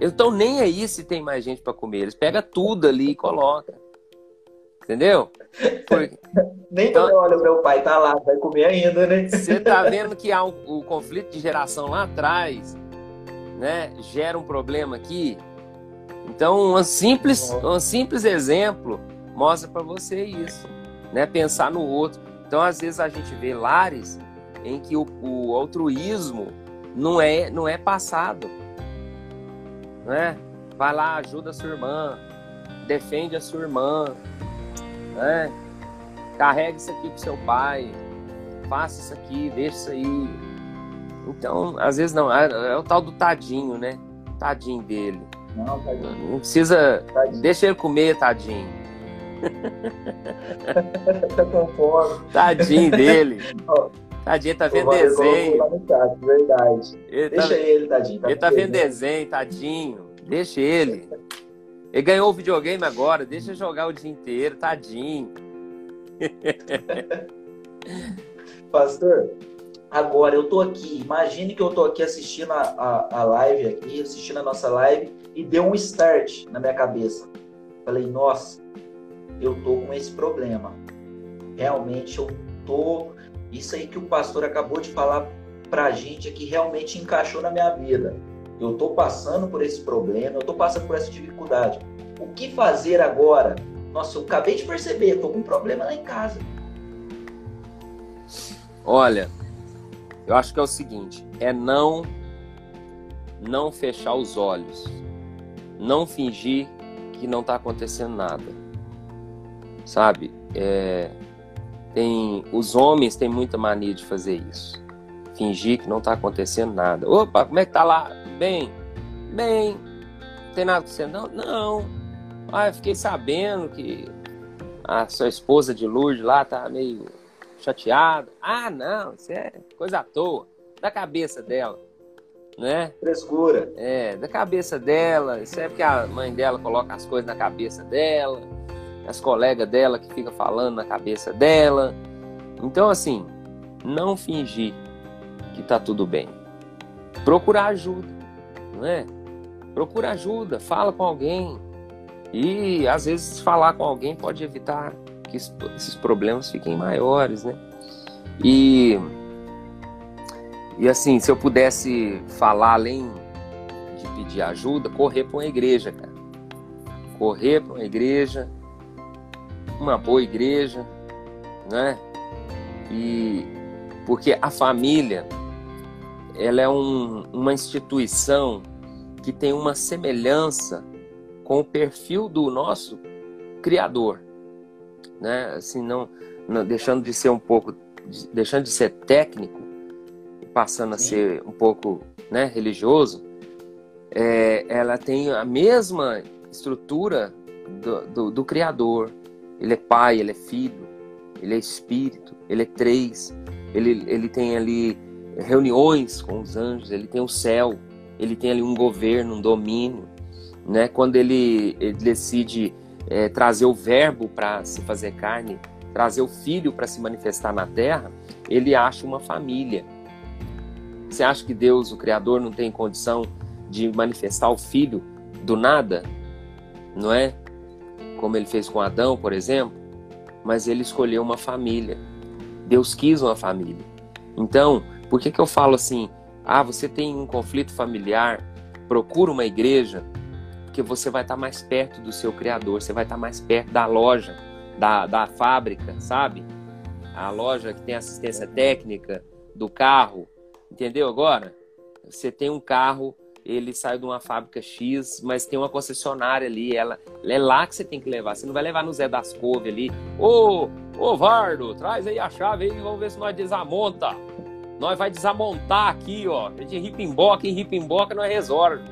Estão nem aí se tem mais gente para comer. Eles pegam tudo ali e colocam. Entendeu? Nem então, quando olha, meu pai tá lá, vai comer ainda, né? Você tá vendo que há um, o conflito de geração lá atrás, né? Gera um problema aqui. Então, um simples, um simples exemplo mostra para você isso, né? Pensar no outro. Então, às vezes a gente vê lares em que o, o altruísmo não é, não é passado, né? Vai lá, ajuda a sua irmã, defende a sua irmã, né? Carregue isso aqui pro seu pai, faça isso aqui, deixa isso aí. Então, às vezes não, é, é o tal do tadinho, né? Tadinho dele. Não, tadinho. Não precisa. Tadinho. Deixa ele comer, tadinho. tá com fome. Tadinho dele. Tadinho, tá vendo desenho. verdade. Ele tá Deixa ele, tadinho. Tá ele tá vendo desenho, tadinho. Deixa ele. Ele ganhou o videogame agora, deixa jogar o dia inteiro, tadinho. Pastor, agora eu tô aqui. Imagine que eu tô aqui assistindo a, a, a, live aqui, assistindo a nossa live, e deu um start na minha cabeça. Falei, nossa, eu tô com esse problema. Realmente eu tô. Isso aí que o pastor acabou de falar pra gente aqui realmente encaixou na minha vida eu estou passando por esse problema, eu estou passando por essa dificuldade. O que fazer agora? Nossa, eu acabei de perceber, estou com um problema lá em casa. Olha, eu acho que é o seguinte, é não não fechar os olhos, não fingir que não está acontecendo nada, sabe? É, tem os homens têm muita mania de fazer isso, fingir que não está acontecendo nada. Opa, como é que tá lá? Bem, bem, não tem nada com você não? Não. Ah, eu fiquei sabendo que a sua esposa de Lourdes lá tá meio chateada. Ah, não, isso é coisa à toa, da cabeça dela, né? Frescura. É, da cabeça dela. Isso é porque a mãe dela coloca as coisas na cabeça dela, as colegas dela que ficam falando na cabeça dela. Então, assim, não fingir que tá tudo bem. Procurar ajuda não é? Procura ajuda, fala com alguém. E às vezes falar com alguém pode evitar que esses problemas fiquem maiores, né? E e assim, se eu pudesse falar além de pedir ajuda, correr para uma igreja, cara. Correr para uma igreja, uma boa igreja, né? E porque a família ela é um, uma instituição que tem uma semelhança com o perfil do nosso Criador, né? Assim, não, não deixando de ser um pouco, deixando de ser técnico passando Sim. a ser um pouco, né, religioso, é, ela tem a mesma estrutura do, do, do Criador. Ele é Pai, ele é Filho, ele é Espírito, ele é três. Ele, ele tem ali reuniões com os anjos, ele tem o céu, ele tem ali um governo, um domínio, né? Quando ele, ele decide é, trazer o verbo para se fazer carne, trazer o filho para se manifestar na terra, ele acha uma família. Você acha que Deus, o Criador, não tem condição de manifestar o filho do nada? Não é? Como ele fez com Adão, por exemplo? Mas ele escolheu uma família. Deus quis uma família. Então, por que, que eu falo assim? Ah, você tem um conflito familiar, procura uma igreja, porque você vai estar mais perto do seu Criador, você vai estar mais perto da loja, da, da fábrica, sabe? A loja que tem assistência técnica do carro, entendeu agora? Você tem um carro ele saiu de uma fábrica X, mas tem uma concessionária ali, ela, é lá que você tem que levar. Você não vai levar no Zé das Couve ali. Ô, ô Vardo, traz aí a chave aí, vamos ver se nós desamonta. Nós vai desamontar aqui, ó. Gente ripimboca, em ripimboca nós resolve.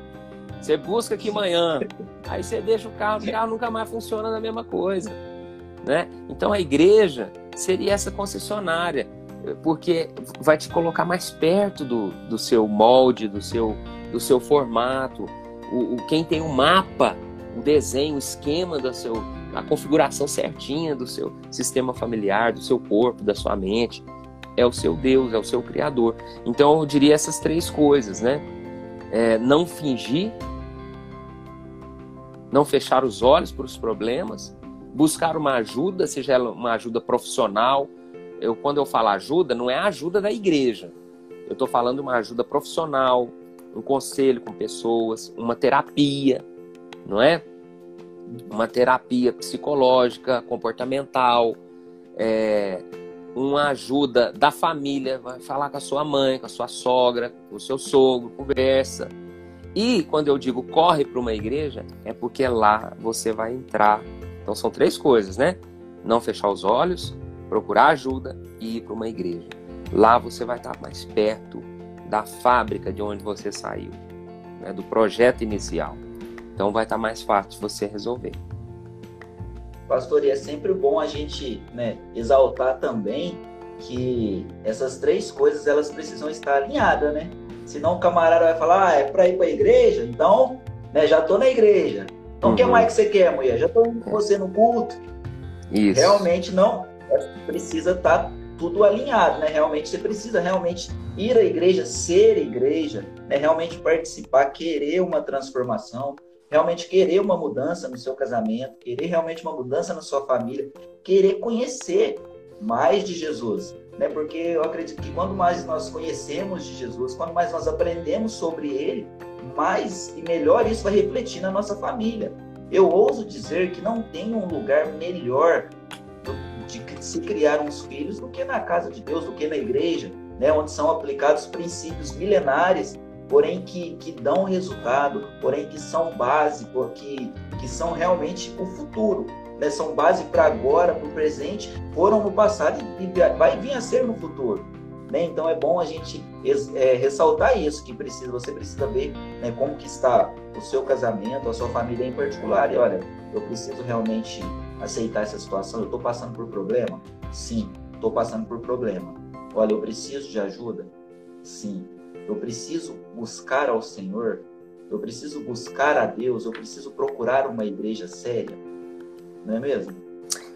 Você busca aqui amanhã. Aí você deixa o carro, o carro nunca mais funciona na mesma coisa. Né? Então a igreja seria essa concessionária, porque vai te colocar mais perto do, do seu molde, do seu, do seu formato. O, o quem tem o um mapa, o um desenho, o um esquema da seu, a configuração certinha do seu sistema familiar, do seu corpo, da sua mente, é o seu Deus, é o seu Criador. Então eu diria essas três coisas, né? É, não fingir, não fechar os olhos para os problemas, buscar uma ajuda, seja ela uma ajuda profissional. Eu, quando eu falo ajuda, não é a ajuda da igreja. Eu estou falando uma ajuda profissional, um conselho com pessoas, uma terapia, não é? Uma terapia psicológica, comportamental, é, uma ajuda da família, vai falar com a sua mãe, com a sua sogra, com o seu sogro, conversa. E quando eu digo corre para uma igreja, é porque lá você vai entrar. Então são três coisas, né? Não fechar os olhos, procurar ajuda e ir para uma igreja. Lá você vai estar mais perto da fábrica de onde você saiu, né? do projeto inicial. Então vai estar mais fácil você resolver. Pastor, e é sempre bom a gente né, exaltar também que essas três coisas elas precisam estar alinhadas, né? Senão o camarada vai falar, ah, é para ir para a igreja? Então, né, já tô na igreja. Então, o uhum. que mais que você quer, mulher? Já tô com você no culto. Isso. Realmente não. É, precisa estar tá tudo alinhado, né? Realmente você precisa realmente ir à igreja, ser igreja, né? Realmente participar, querer uma transformação, realmente querer uma mudança no seu casamento, querer realmente uma mudança na sua família, querer conhecer mais de Jesus né? Porque eu acredito que quando mais nós conhecemos de Jesus, quando mais nós aprendemos sobre ele, mais e melhor isso vai refletir na nossa família. Eu ouso dizer que não tem um lugar melhor de se criar uns filhos do que na casa de Deus, do que na igreja, né? Onde são aplicados princípios milenares porém que, que dão resultado, porém que são básicos, que, que são realmente o futuro né, são base para agora, para o presente, foram no passado e vai vir a ser no futuro. Né? Então é bom a gente é, ressaltar isso, que precisa, você precisa ver né, como que está o seu casamento, a sua família em particular. E olha, eu preciso realmente aceitar essa situação. Eu estou passando por problema? Sim, estou passando por problema. Olha, eu preciso de ajuda? Sim. Eu preciso buscar ao Senhor? Eu preciso buscar a Deus? Eu preciso procurar uma igreja séria? não é mesmo?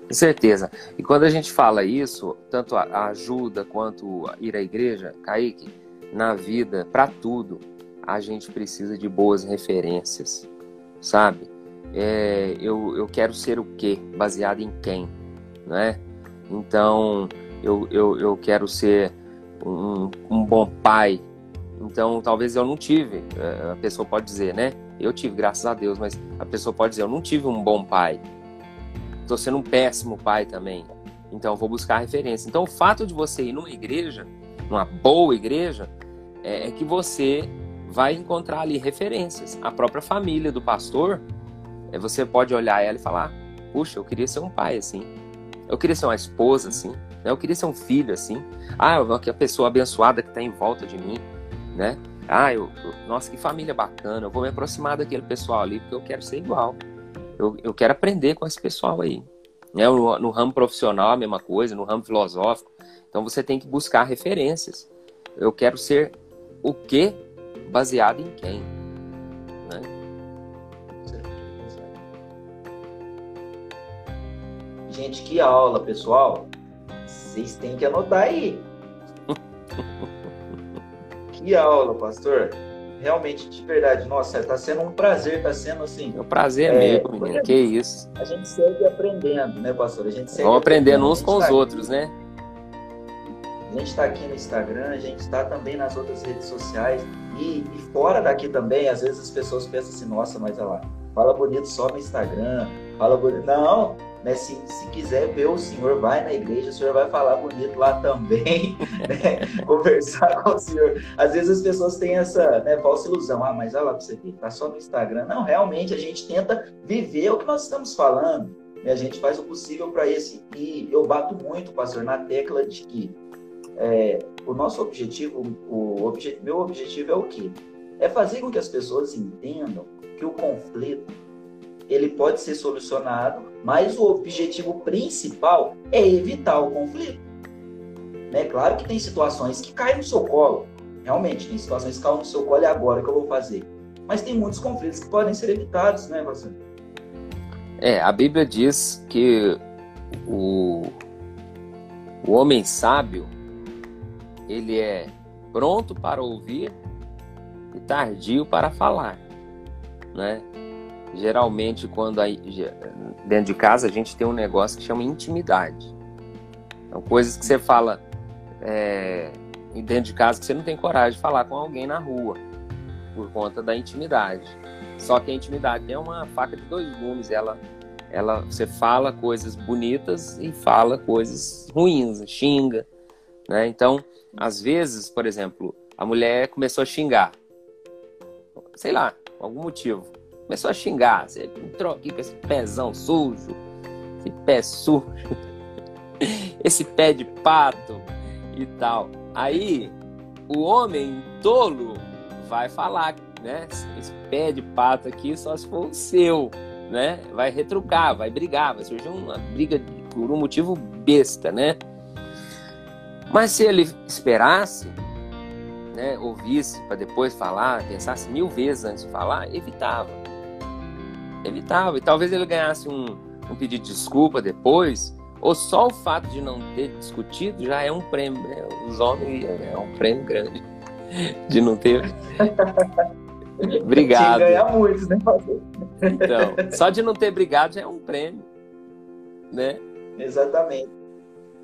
Com certeza. E quando a gente fala isso, tanto a ajuda quanto ir à igreja, Kaique, na vida, para tudo, a gente precisa de boas referências, sabe? É, eu, eu quero ser o quê? Baseado em quem? Né? Então, eu, eu, eu quero ser um, um bom pai. Então, talvez eu não tive, é, a pessoa pode dizer, né? Eu tive, graças a Deus, mas a pessoa pode dizer, eu não tive um bom pai estou sendo um péssimo pai também. Então vou buscar referência. Então o fato de você ir numa igreja, numa boa igreja, é, é que você vai encontrar ali referências. A própria família do pastor, é, você pode olhar ela e falar: puxa, eu queria ser um pai assim. Eu queria ser uma esposa assim. Né? Eu queria ser um filho assim. Ah, que a pessoa abençoada que está em volta de mim, né? Ah, eu, eu, nossa, que família bacana. Eu vou me aproximar daquele pessoal ali porque eu quero ser igual. Eu, eu quero aprender com esse pessoal aí. Né? No, no ramo profissional, a mesma coisa, no ramo filosófico. Então você tem que buscar referências. Eu quero ser o que baseado em quem. Né? Gente, que aula, pessoal. Vocês têm que anotar aí. que aula, pastor realmente, de verdade, nossa, tá sendo um prazer, tá sendo assim. É um prazer é, mesmo, menino, que isso. A gente segue aprendendo, né, pastor? A gente segue Vamos aprendendo uns com os tá outros, aqui, né? A gente está aqui no Instagram, a gente está também nas outras redes sociais e, e, fora daqui também, às vezes as pessoas pensam assim, nossa, mas olha lá, fala bonito só no Instagram, fala bonito. Não, Né? Se, se quiser ver o senhor, vai na igreja, o senhor vai falar bonito lá também, né? conversar com o senhor. Às vezes as pessoas têm essa né, falsa ilusão, ah, mas olha lá para você ver, tá só no Instagram. Não, realmente a gente tenta viver o que nós estamos falando. Né? A gente faz o possível para esse. E eu bato muito, pastor, na tecla de que é, o nosso objetivo, o obje, meu objetivo é o quê? É fazer com que as pessoas entendam que o conflito ele pode ser solucionado, mas o objetivo principal é evitar o conflito. Né? Claro que tem situações que caem no seu colo, realmente, tem situações que caem no seu colo e agora que eu vou fazer. Mas tem muitos conflitos que podem ser evitados, né, você? É, a Bíblia diz que o, o homem sábio ele é pronto para ouvir e tardio para falar, né? Geralmente, quando a, dentro de casa a gente tem um negócio que chama intimidade. São coisas que você fala é, dentro de casa que você não tem coragem de falar com alguém na rua por conta da intimidade. Só que a intimidade é uma faca de dois gumes. Ela, ela, você fala coisas bonitas e fala coisas ruins, xinga, né? Então, às vezes, por exemplo, a mulher começou a xingar, sei lá, algum motivo, começou a xingar. Você entrou aqui com esse pezão sujo, esse pé sujo, esse pé de pato e tal. Aí, o homem tolo vai falar, né? Esse pé de pato aqui só se for o seu, né? Vai retrucar, vai brigar, vai surgir uma briga por um motivo besta, né? Mas se ele esperasse, né, ouvisse para depois falar, pensasse mil vezes antes de falar, evitava. Evitava. E talvez ele ganhasse um, um pedido de desculpa depois, ou só o fato de não ter discutido já é um prêmio. Né? Os homens é um prêmio grande de não ter. Obrigado. ganhar muito, né? Então, só de não ter brigado já é um prêmio, né? Exatamente.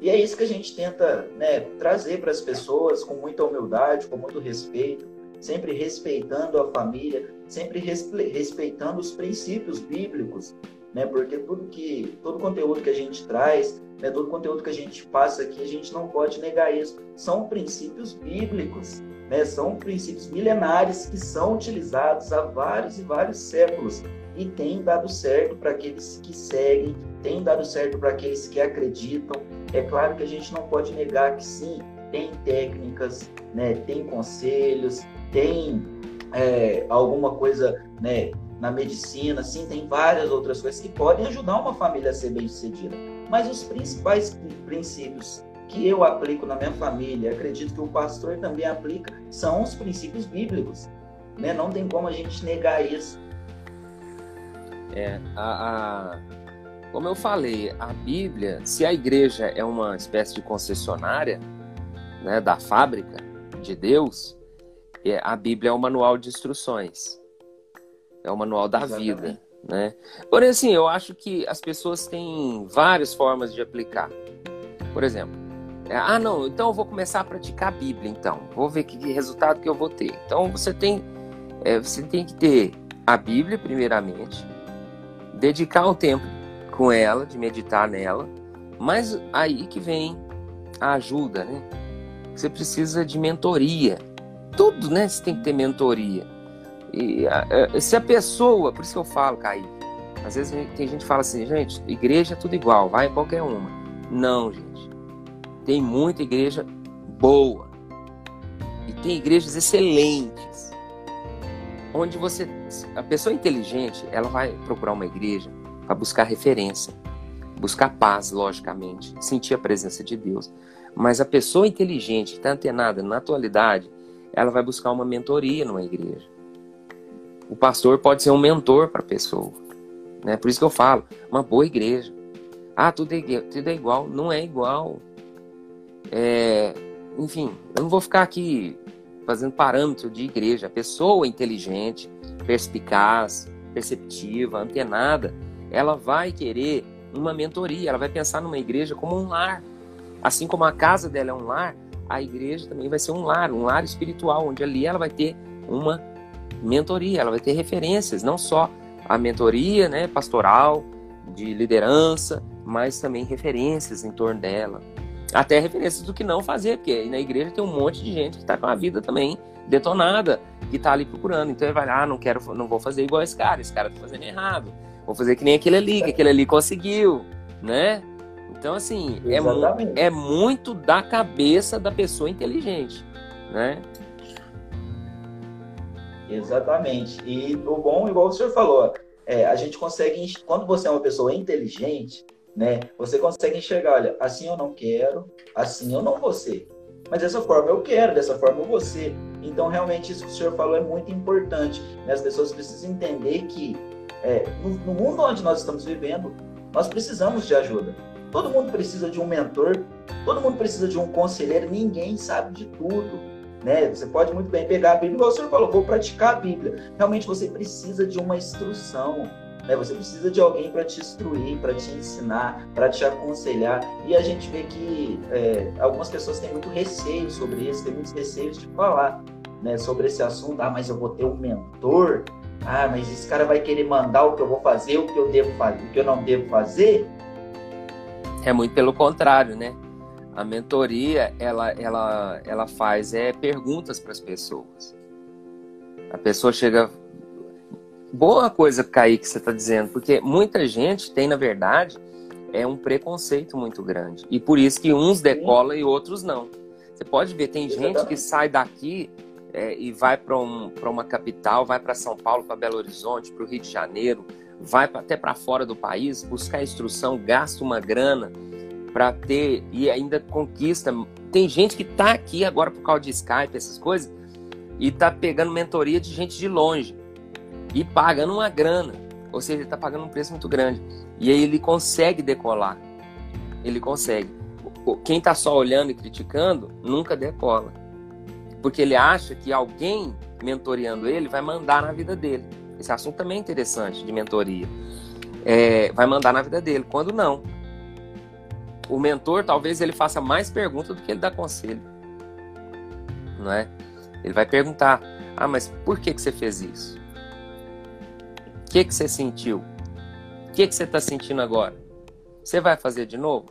E é isso que a gente tenta né, trazer para as pessoas com muita humildade, com muito respeito, sempre respeitando a família, sempre respeitando os princípios bíblicos, né? Porque tudo que todo conteúdo que a gente traz, né, todo conteúdo que a gente passa aqui, a gente não pode negar isso. São princípios bíblicos, né? São princípios milenares que são utilizados há vários e vários séculos e tem dado certo para aqueles que seguem, tem dado certo para aqueles que acreditam. É claro que a gente não pode negar que sim, tem técnicas, né, tem conselhos, tem é, alguma coisa né, na medicina, sim, tem várias outras coisas que podem ajudar uma família a ser bem-sucedida. Mas os principais princípios que eu aplico na minha família, acredito que o pastor também aplica, são os princípios bíblicos. Né? Não tem como a gente negar isso. É, a, a, como eu falei, a Bíblia, se a igreja é uma espécie de concessionária né, da fábrica de Deus, a Bíblia é o manual de instruções, é o manual da Exatamente. vida. Né? Porém, assim, eu acho que as pessoas têm várias formas de aplicar. Por exemplo, é, ah, não, então eu vou começar a praticar a Bíblia, então. Vou ver que resultado que eu vou ter. Então, você tem, é, você tem que ter a Bíblia, primeiramente, dedicar um tempo com ela, de meditar nela, mas aí que vem a ajuda, né? Você precisa de mentoria. Tudo, né? Você tem que ter mentoria. E a, a, se a pessoa, por isso que eu falo, Caí, às vezes tem gente que fala assim, gente, igreja é tudo igual, vai em qualquer uma. Não, gente. Tem muita igreja boa. E tem igrejas excelentes onde você, a pessoa inteligente, ela vai procurar uma igreja para buscar referência, buscar paz, logicamente, sentir a presença de Deus. Mas a pessoa inteligente, que está antenada na atualidade, ela vai buscar uma mentoria numa igreja. O pastor pode ser um mentor para a pessoa. Né? Por isso que eu falo, uma boa igreja. Ah, tudo é, tudo é igual. Não é igual. É, enfim, eu não vou ficar aqui fazendo parâmetro de igreja. A pessoa inteligente, perspicaz, perceptiva, antenada, ela vai querer uma mentoria, ela vai pensar numa igreja como um lar. Assim como a casa dela é um lar, a igreja também vai ser um lar, um lar espiritual, onde ali ela vai ter uma mentoria, ela vai ter referências, não só a mentoria né, pastoral, de liderança, mas também referências em torno dela. Até referências do que não fazer, porque na igreja tem um monte de gente que está com a vida também detonada, que está ali procurando. Então ele vai ah, não quero, não vou fazer igual esse cara, esse cara está fazendo errado. Vou fazer que nem aquele ali, que aquele ali conseguiu, né? Então, assim, é, é muito da cabeça da pessoa inteligente, né? Exatamente. E o bom, igual o senhor falou, é, a gente consegue, quando você é uma pessoa inteligente, né, você consegue enxergar, olha, assim eu não quero, assim eu não vou ser. Mas dessa forma eu quero, dessa forma eu vou ser. Então, realmente, isso que o senhor falou é muito importante. Né? As pessoas precisam entender que é, no, no mundo onde nós estamos vivendo, nós precisamos de ajuda. Todo mundo precisa de um mentor, todo mundo precisa de um conselheiro, ninguém sabe de tudo né? Você pode muito bem pegar a Bíblia, igual o senhor falou, vou praticar a Bíblia. Realmente você precisa de uma instrução, né? Você precisa de alguém para te instruir, para te ensinar, para te aconselhar. E a gente vê que é, algumas pessoas têm muito receio sobre isso, têm muitos receios de falar, né? Sobre esse assunto. Ah, mas eu vou ter um mentor. Ah, mas esse cara vai querer mandar o que eu vou fazer, o que eu devo fazer, o que eu não devo fazer. É muito pelo contrário, né? A mentoria, ela, ela, ela faz é, perguntas para as pessoas. A pessoa chega. Boa coisa, Kaique, que você está dizendo, porque muita gente tem, na verdade, é um preconceito muito grande. E por isso que uns decolam e outros não. Você pode ver, tem gente que sai daqui é, e vai para um, uma capital, vai para São Paulo, para Belo Horizonte, para o Rio de Janeiro, vai até para fora do país buscar instrução, gasta uma grana para ter e ainda conquista. Tem gente que tá aqui agora por causa de Skype, essas coisas, e tá pegando mentoria de gente de longe e pagando uma grana, ou seja, ele tá pagando um preço muito grande. E aí ele consegue decolar. Ele consegue. Quem tá só olhando e criticando nunca decola. Porque ele acha que alguém mentoreando ele vai mandar na vida dele. Esse assunto também é interessante de mentoria. É, vai mandar na vida dele, quando não o mentor talvez ele faça mais perguntas do que ele dá conselho. Não é? Ele vai perguntar: "Ah, mas por que que você fez isso? O que que você sentiu? O que que você está sentindo agora? Você vai fazer de novo?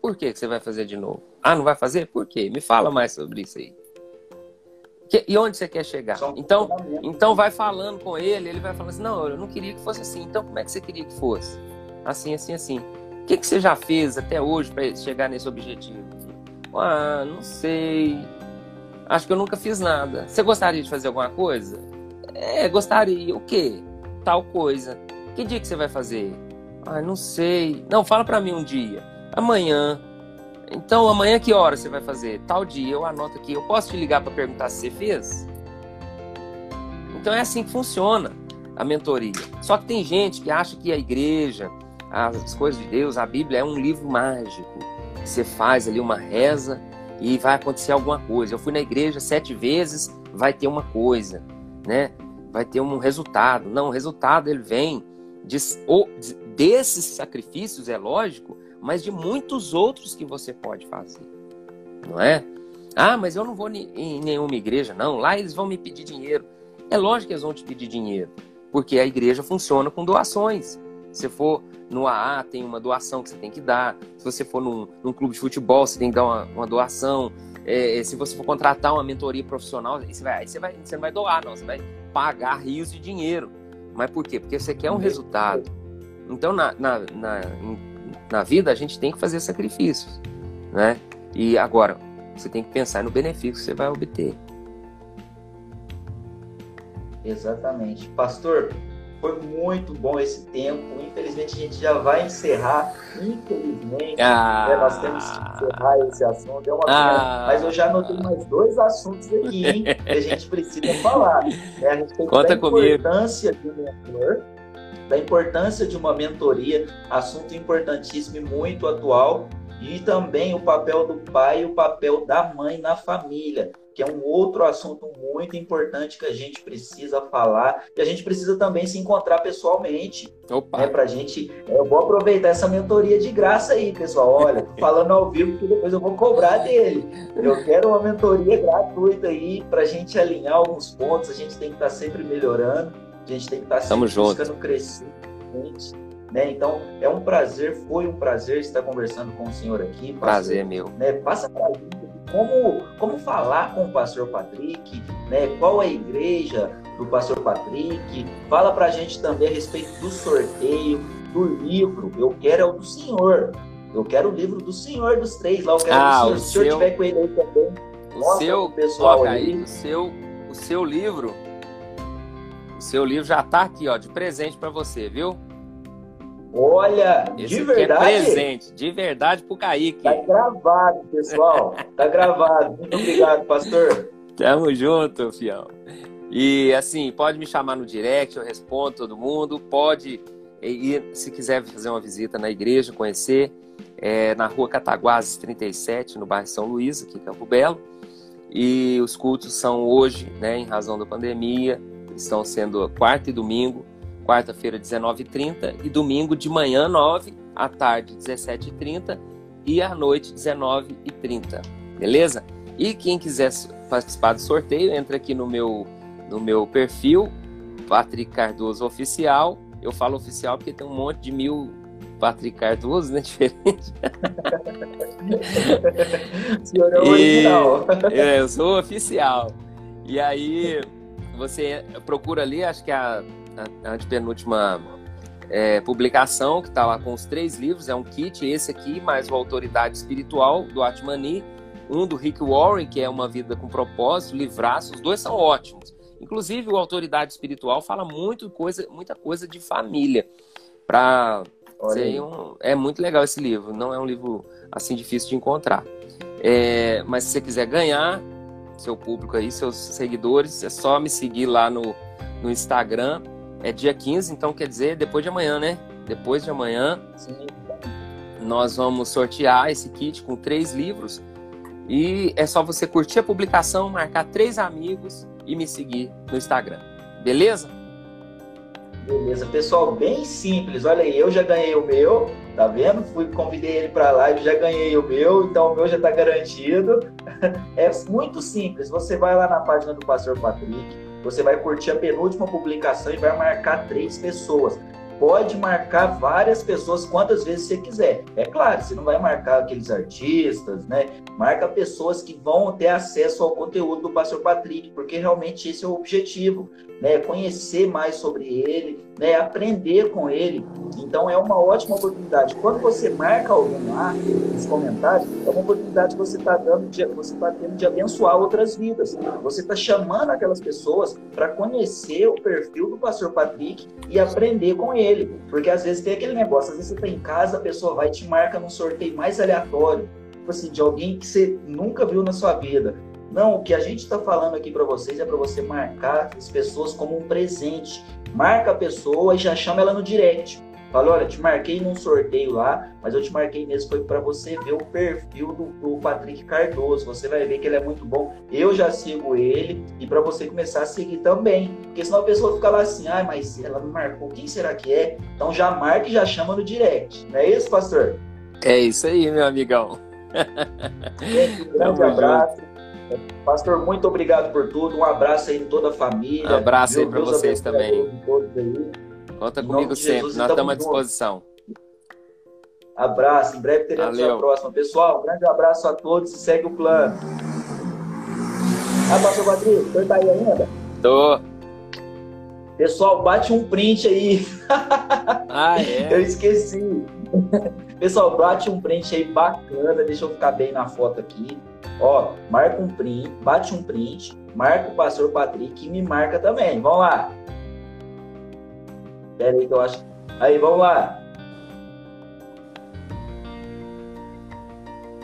Por que que você vai fazer de novo? Ah, não vai fazer? Por quê? Me fala mais sobre isso aí. Que, e onde você quer chegar? Então, então vai falando com ele, ele vai falando assim: "Não, eu não queria que fosse assim. Então como é que você queria que fosse?" Assim, assim, assim. O que, que você já fez até hoje para chegar nesse objetivo? Ah, não sei. Acho que eu nunca fiz nada. Você gostaria de fazer alguma coisa? É, gostaria. O quê? Tal coisa. Que dia que você vai fazer? Ah, não sei. Não, fala para mim um dia. Amanhã. Então, amanhã que hora você vai fazer? Tal dia, eu anoto aqui. Eu posso te ligar para perguntar se você fez? Então é assim que funciona a mentoria. Só que tem gente que acha que a igreja, as coisas de Deus, a Bíblia é um livro mágico. Você faz ali uma reza e vai acontecer alguma coisa. Eu fui na igreja sete vezes, vai ter uma coisa, né? Vai ter um resultado. Não, o resultado ele vem de, de, desses sacrifícios, é lógico, mas de muitos outros que você pode fazer, não é? Ah, mas eu não vou em nenhuma igreja, não. Lá eles vão me pedir dinheiro. É lógico que eles vão te pedir dinheiro, porque a igreja funciona com doações. Se for no AA, tem uma doação que você tem que dar. Se você for num, num clube de futebol, você tem que dar uma, uma doação. É, se você for contratar uma mentoria profissional, aí você, vai, aí você, vai, você não vai doar, não. Você vai pagar rios de dinheiro. Mas por quê? Porque você quer um resultado. Então, na, na, na, na vida, a gente tem que fazer sacrifícios. Né? E agora, você tem que pensar no benefício que você vai obter. Exatamente. Pastor, foi muito bom esse tempo. Infelizmente, a gente já vai encerrar. Infelizmente, ah, né, nós temos que encerrar esse assunto. É uma ah, Mas eu já anotei mais dois assuntos aqui, hein? que a gente precisa falar. Né? A gente tem Conta da importância comigo. um mentor, da importância de uma mentoria, assunto importantíssimo e muito atual. E também o papel do pai e o papel da mãe na família que é um outro assunto muito importante que a gente precisa falar e a gente precisa também se encontrar pessoalmente. Opa. Né, pra gente. É, eu vou aproveitar essa mentoria de graça aí, pessoal. Olha, falando ao vivo que depois eu vou cobrar dele. Eu quero uma mentoria gratuita aí pra gente alinhar alguns pontos. A gente tem que estar tá sempre melhorando, a gente tem que estar tá sempre Tamo buscando junto. crescer. Né? Então, é um prazer, foi um prazer estar conversando com o senhor aqui. Pastor, prazer meu. Né? Passa para como, como falar com o pastor Patrick, né? qual é a igreja do pastor Patrick. Fala para a gente também a respeito do sorteio, do livro. Eu quero é o do senhor. Eu quero o livro do senhor dos três lá. Eu quero ah, o senhor. Se o senhor tiver com ele aí também. O seu, pessoal aí, o seu, o seu livro, o seu livro já está aqui, ó, de presente para você, viu? Olha, Esse de é verdade. É presente, de verdade pro Kaique. Tá gravado, pessoal. tá gravado. Muito obrigado, pastor. Tamo junto, fião. E assim, pode me chamar no direct, eu respondo todo mundo. Pode ir, se quiser fazer uma visita na igreja, conhecer, é, na rua Cataguases 37, no bairro São Luís, aqui em Campo Belo. E os cultos são hoje, né, em razão da pandemia, estão sendo quarta e domingo, quarta-feira 19h30 e domingo de manhã 9, à tarde 17h30 e à noite 19h30, beleza? E quem quiser participar do sorteio, entra aqui no meu, no meu perfil, Patrick Cardoso Oficial. Eu falo oficial porque tem um monte de mil Patrick Cardoso, né? Diferente. o senhor é original. E, é, eu sou oficial. E aí você procura ali, acho que a, a, a penúltima é, publicação, que está lá com os três livros, é um kit, esse aqui, mais o Autoridade Espiritual, do Atmani, um do Rick Warren, que é Uma Vida com Propósito, livraço, os dois são ótimos. Inclusive, o Autoridade Espiritual fala muito coisa, muita coisa de família. Pra um, é muito legal esse livro, não é um livro assim difícil de encontrar. É, mas se você quiser ganhar, seu público aí, seus seguidores, é só me seguir lá no, no Instagram. É dia 15, então quer dizer depois de amanhã, né? Depois de amanhã, Sim. nós vamos sortear esse kit com três livros. E é só você curtir a publicação, marcar três amigos e me seguir no Instagram. Beleza? Beleza, pessoal, bem simples. Olha aí, eu já ganhei o meu, tá vendo? Fui, convidei ele para a live, já ganhei o meu, então o meu já está garantido. É muito simples. Você vai lá na página do Pastor Patrick, você vai curtir a penúltima publicação e vai marcar três pessoas pode marcar várias pessoas quantas vezes você quiser. É claro, você não vai marcar aqueles artistas, né? Marca pessoas que vão ter acesso ao conteúdo do Pastor Patrick, porque realmente esse é o objetivo, né? Conhecer mais sobre ele, né? Aprender com ele. Então é uma ótima oportunidade. Quando você marca alguém lá nos comentários, é uma oportunidade que você está dando, de, você está tendo de abençoar outras vidas. Você está chamando aquelas pessoas para conhecer o perfil do Pastor Patrick e aprender com ele. Porque às vezes tem aquele negócio, às vezes você tá em casa, a pessoa vai e te marca num sorteio mais aleatório, tipo assim, de alguém que você nunca viu na sua vida. Não, o que a gente está falando aqui para vocês é para você marcar as pessoas como um presente. Marca a pessoa e já chama ela no direct. Fala, olha, te marquei num sorteio lá, mas eu te marquei mesmo foi para você ver o perfil do, do, Patrick Cardoso. Você vai ver que ele é muito bom. Eu já sigo ele e para você começar a seguir também, porque senão a pessoa fica lá assim, ah, mas ela não marcou, quem será que é? Então já marca e já chama no direct. Não é isso, pastor? É isso aí, meu amigão. um grande abraço. Pastor, muito obrigado por tudo. Um abraço aí em toda a família. Um abraço aí para vocês também. Conta comigo sempre, Jesus, nós estamos à disposição. Abraço, em breve teremos Valeu. a próxima. Pessoal, um grande abraço a todos e segue o plano. Ah, pastor Rodrigo, você tá aí ainda? Tô. Pessoal, bate um print aí. Ah, é? eu esqueci. Pessoal, bate um print aí bacana. Deixa eu ficar bem na foto aqui. Ó, marca um print, bate um print, marca o pastor Patrick e me marca também. Vamos lá. Pera aí que eu acho. Aí, vamos lá.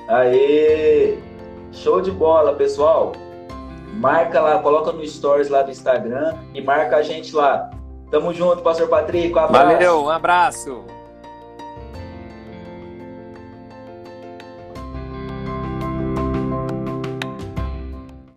Aê! Show de bola, pessoal. Marca lá, coloca no stories lá do Instagram e marca a gente lá. Tamo junto, Pastor Patrick. Um abraço. Valeu, um abraço.